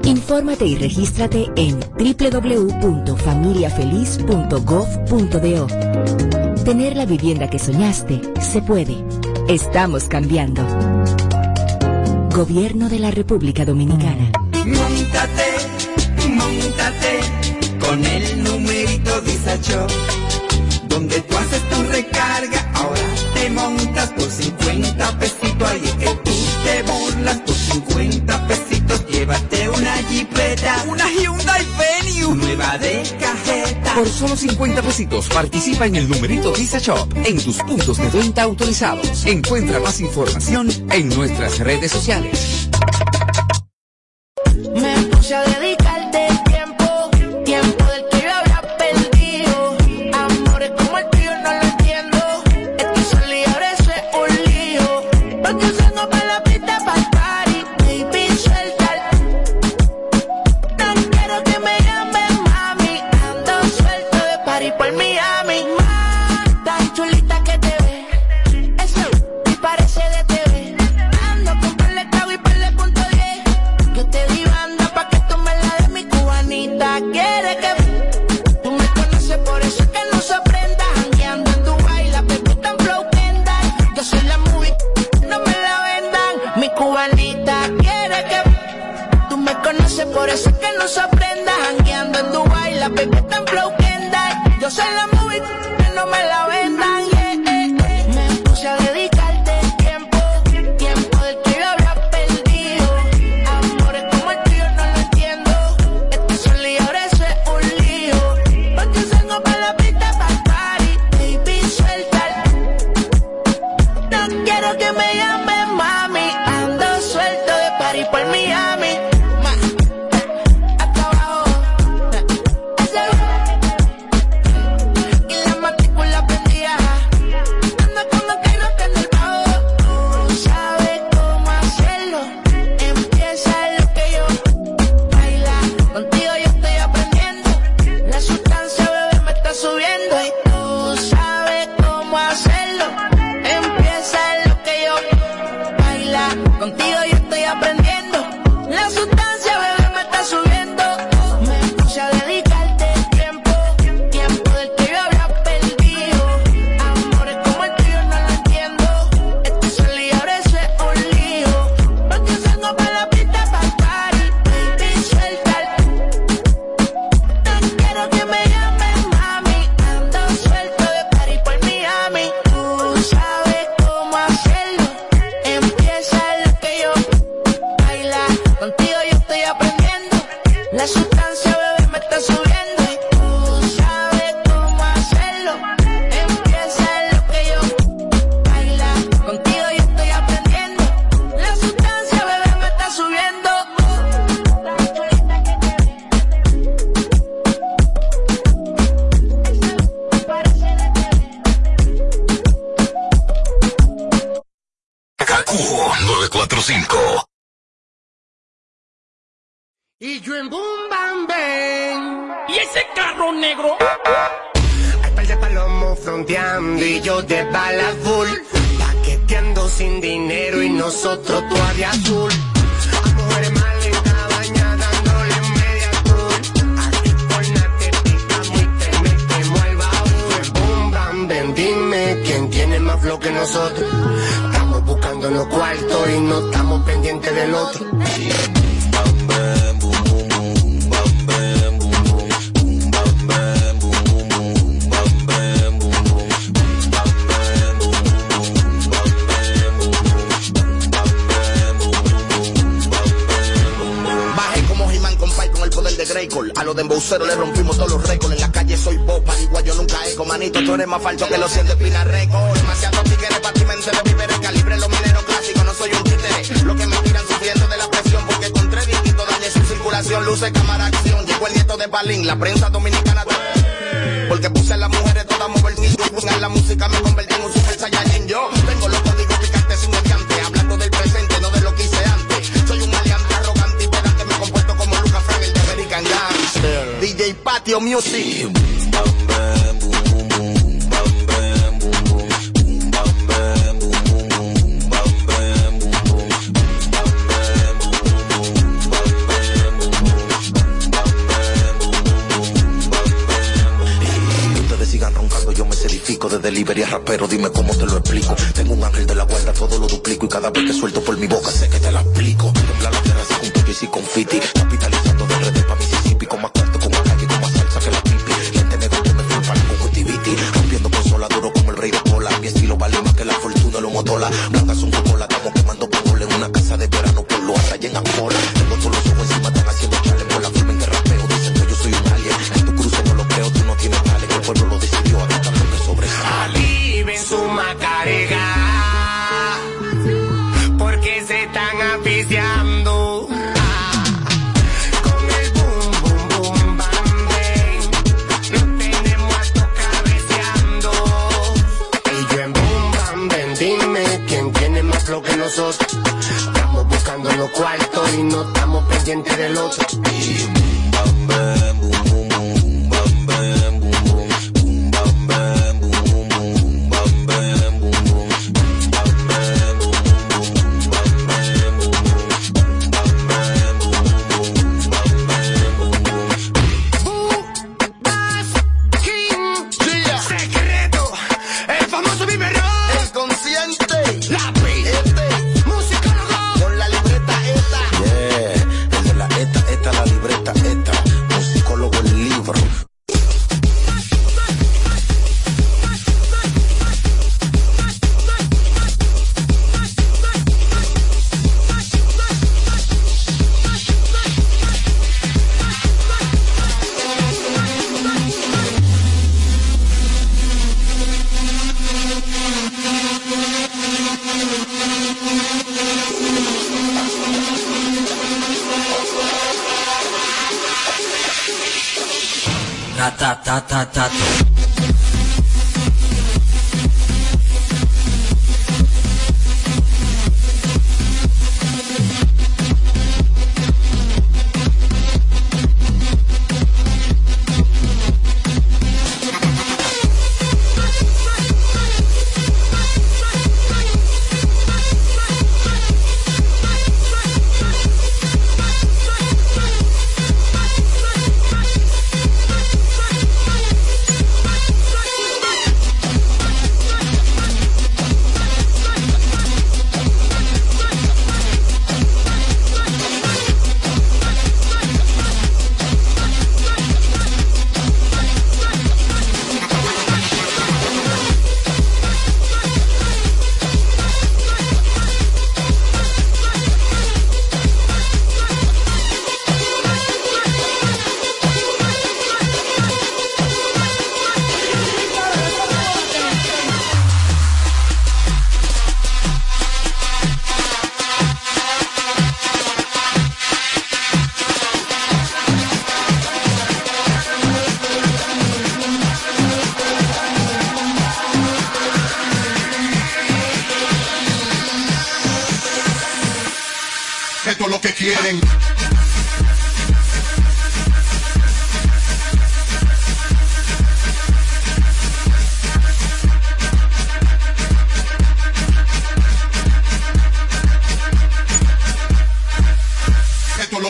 Infórmate y regístrate en www.familiafeliz.gov.do. Tener la vivienda que soñaste se puede. Estamos cambiando. Gobierno de la República Dominicana. Móntate, móntate con el numerito Disacho. Donde tú haces tu recarga, ahora te montas por 50 pesitos. Ahí es que tú te burlas por 50 pesitos. Llévate una jipeta, una Hyundai Venue, nueva de cajeta. Por solo 50 pesitos participa en el numerito Visa Shop en tus puntos de venta autorizados. Encuentra más información en nuestras redes sociales. como el Saiyajin yo. Tengo los códigos picantes sin mediante, hablando del presente, no de lo que hice antes. Soy un maleante arrogante y pedante, me comporto como Lucas Fragel de American Gangster. DJ Patio Music. mi boca sé que te la explico. La terraza con pollo y confiti.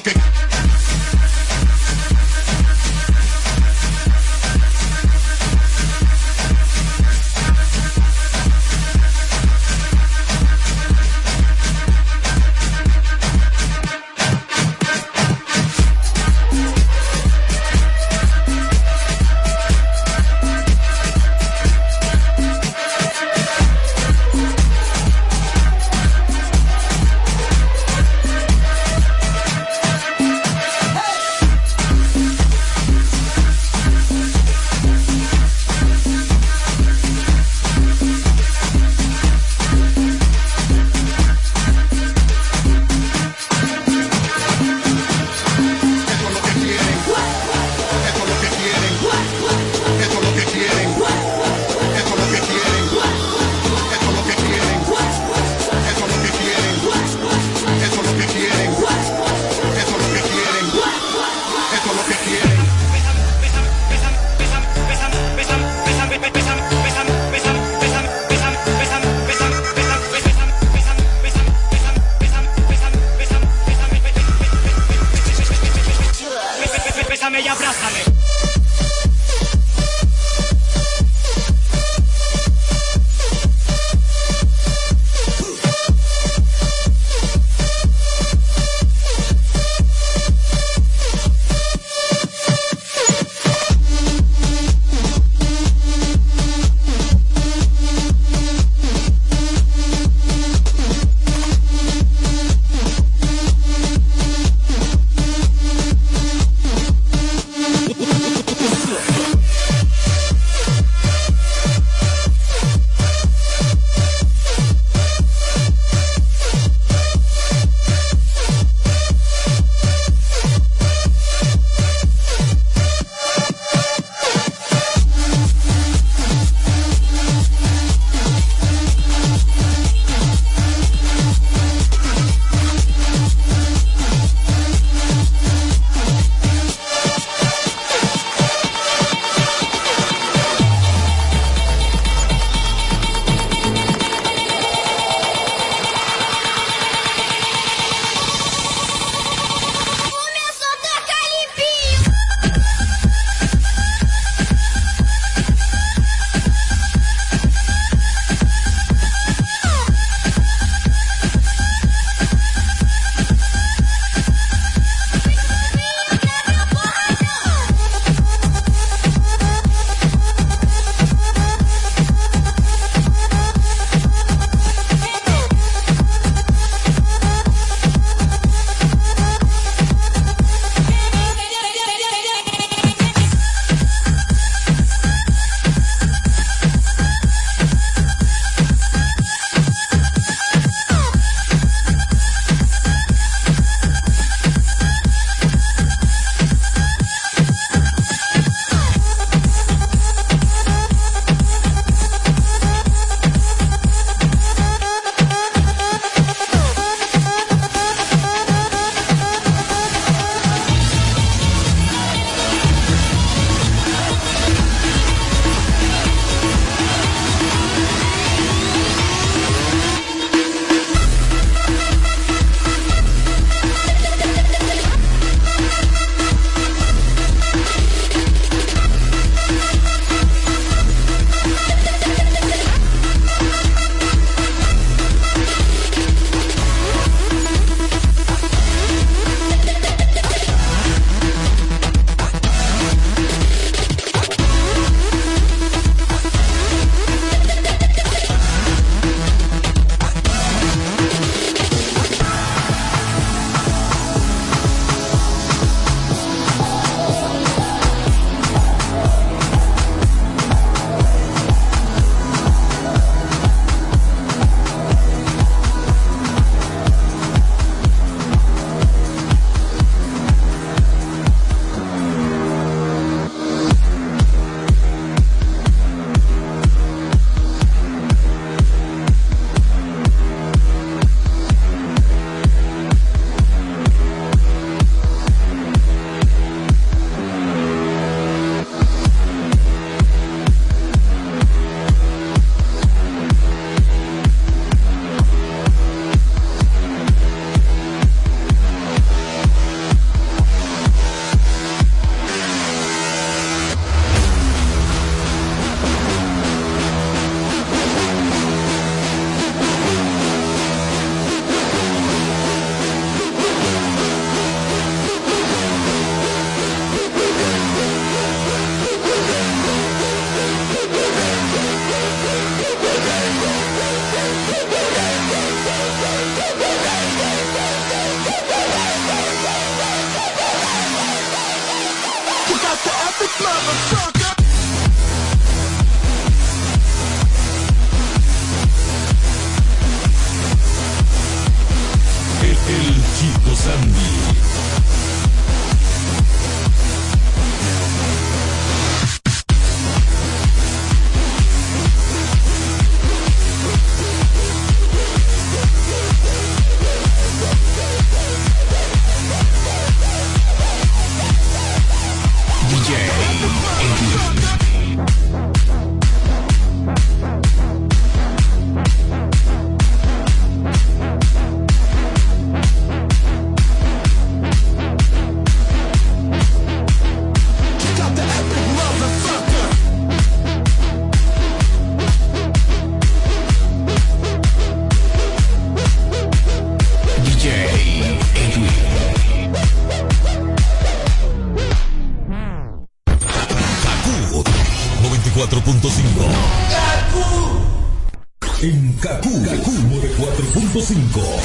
Esto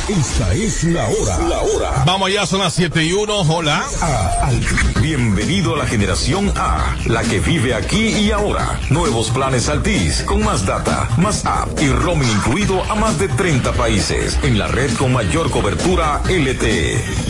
Esta es la hora. La hora. Vamos allá, son las 7 y 1. Hola. Bienvenido a la generación A, la que vive aquí y ahora. Nuevos planes Altis, con más data, más app y roaming incluido a más de 30 países. En la red con mayor cobertura LTE.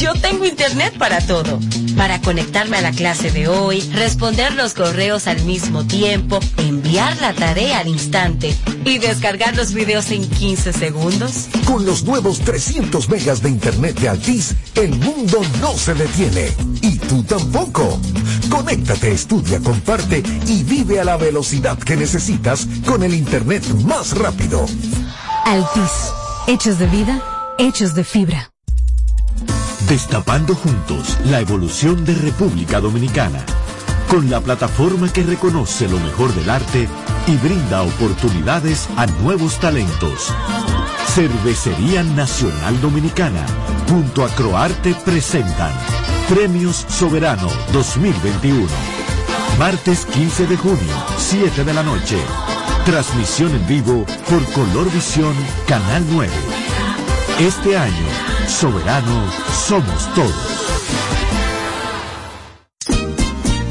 Yo tengo internet para todo. Para conectarme a la clase de hoy, responder los correos al mismo tiempo, enviar la tarea al instante y descargar los videos en 15 segundos. Con los nuevos 300 megas de internet de Altis, el mundo no se detiene. Y tú tampoco. Conéctate, estudia, comparte y vive a la velocidad que necesitas con el internet más rápido. Altis. Hechos de vida, hechos de fibra. Destapando juntos la evolución de República Dominicana, con la plataforma que reconoce lo mejor del arte y brinda oportunidades a nuevos talentos. Cervecería Nacional Dominicana, junto a Croarte presentan Premios Soberano 2021. Martes 15 de junio, 7 de la noche. Transmisión en vivo por Color Visión, Canal 9. Este año, Soberano somos todos.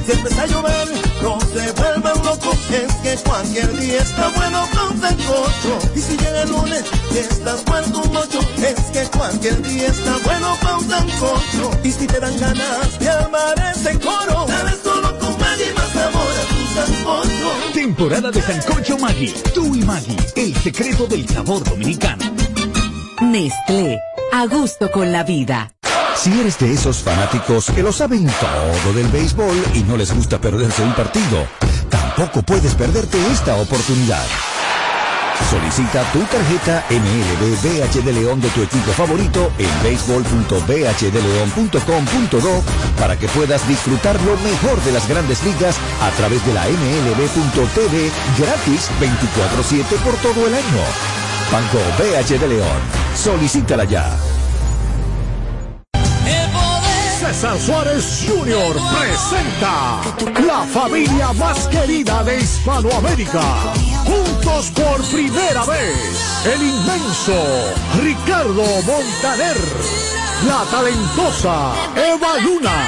Si empieza a llover, no se vuelvan locos, es que cualquier día está bueno con sancocho. Y si llega el lunes y estás muerto un mocho, es que cualquier día está bueno con sancocho. Y si te dan ganas de armar ese coro, dale solo con Maggi más sabor a tu sancocho. Temporada de Sancocho Maggi. Tú y Maggi, el secreto del sabor dominicano. Nestlé, a gusto con la vida. Si eres de esos fanáticos que lo saben todo del béisbol y no les gusta perderse un partido, tampoco puedes perderte esta oportunidad. Solicita tu tarjeta MLB BH de León de tu equipo favorito en béisbol.bhdeleon.com.do para que puedas disfrutar lo mejor de las grandes ligas a través de la MLB.tv gratis 24-7 por todo el año. Banco BH de León. Solicítala ya. César Suárez Jr. presenta la familia más querida de Hispanoamérica. Juntos por primera vez, el inmenso Ricardo Montaner, la talentosa Eva Luna,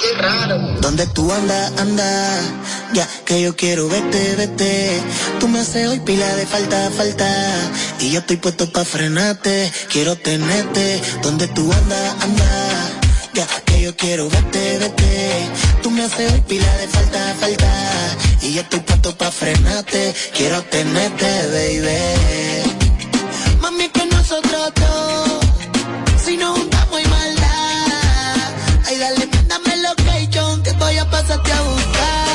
Qué raro. ¿Dónde tú andas, anda? Ya que yo quiero verte, vete. Tú me haces hoy pila de falta, falta. Y yo estoy puesto pa' frenarte. Quiero tenerte. ¿Dónde tú andas, anda? Ya que yo quiero verte, vete. Tú me haces hoy pila de falta, falta. Y yo estoy puesto pa' frenarte. Quiero tenerte, baby. Mami, que nosotros dos. Si nos pasarte a buscar.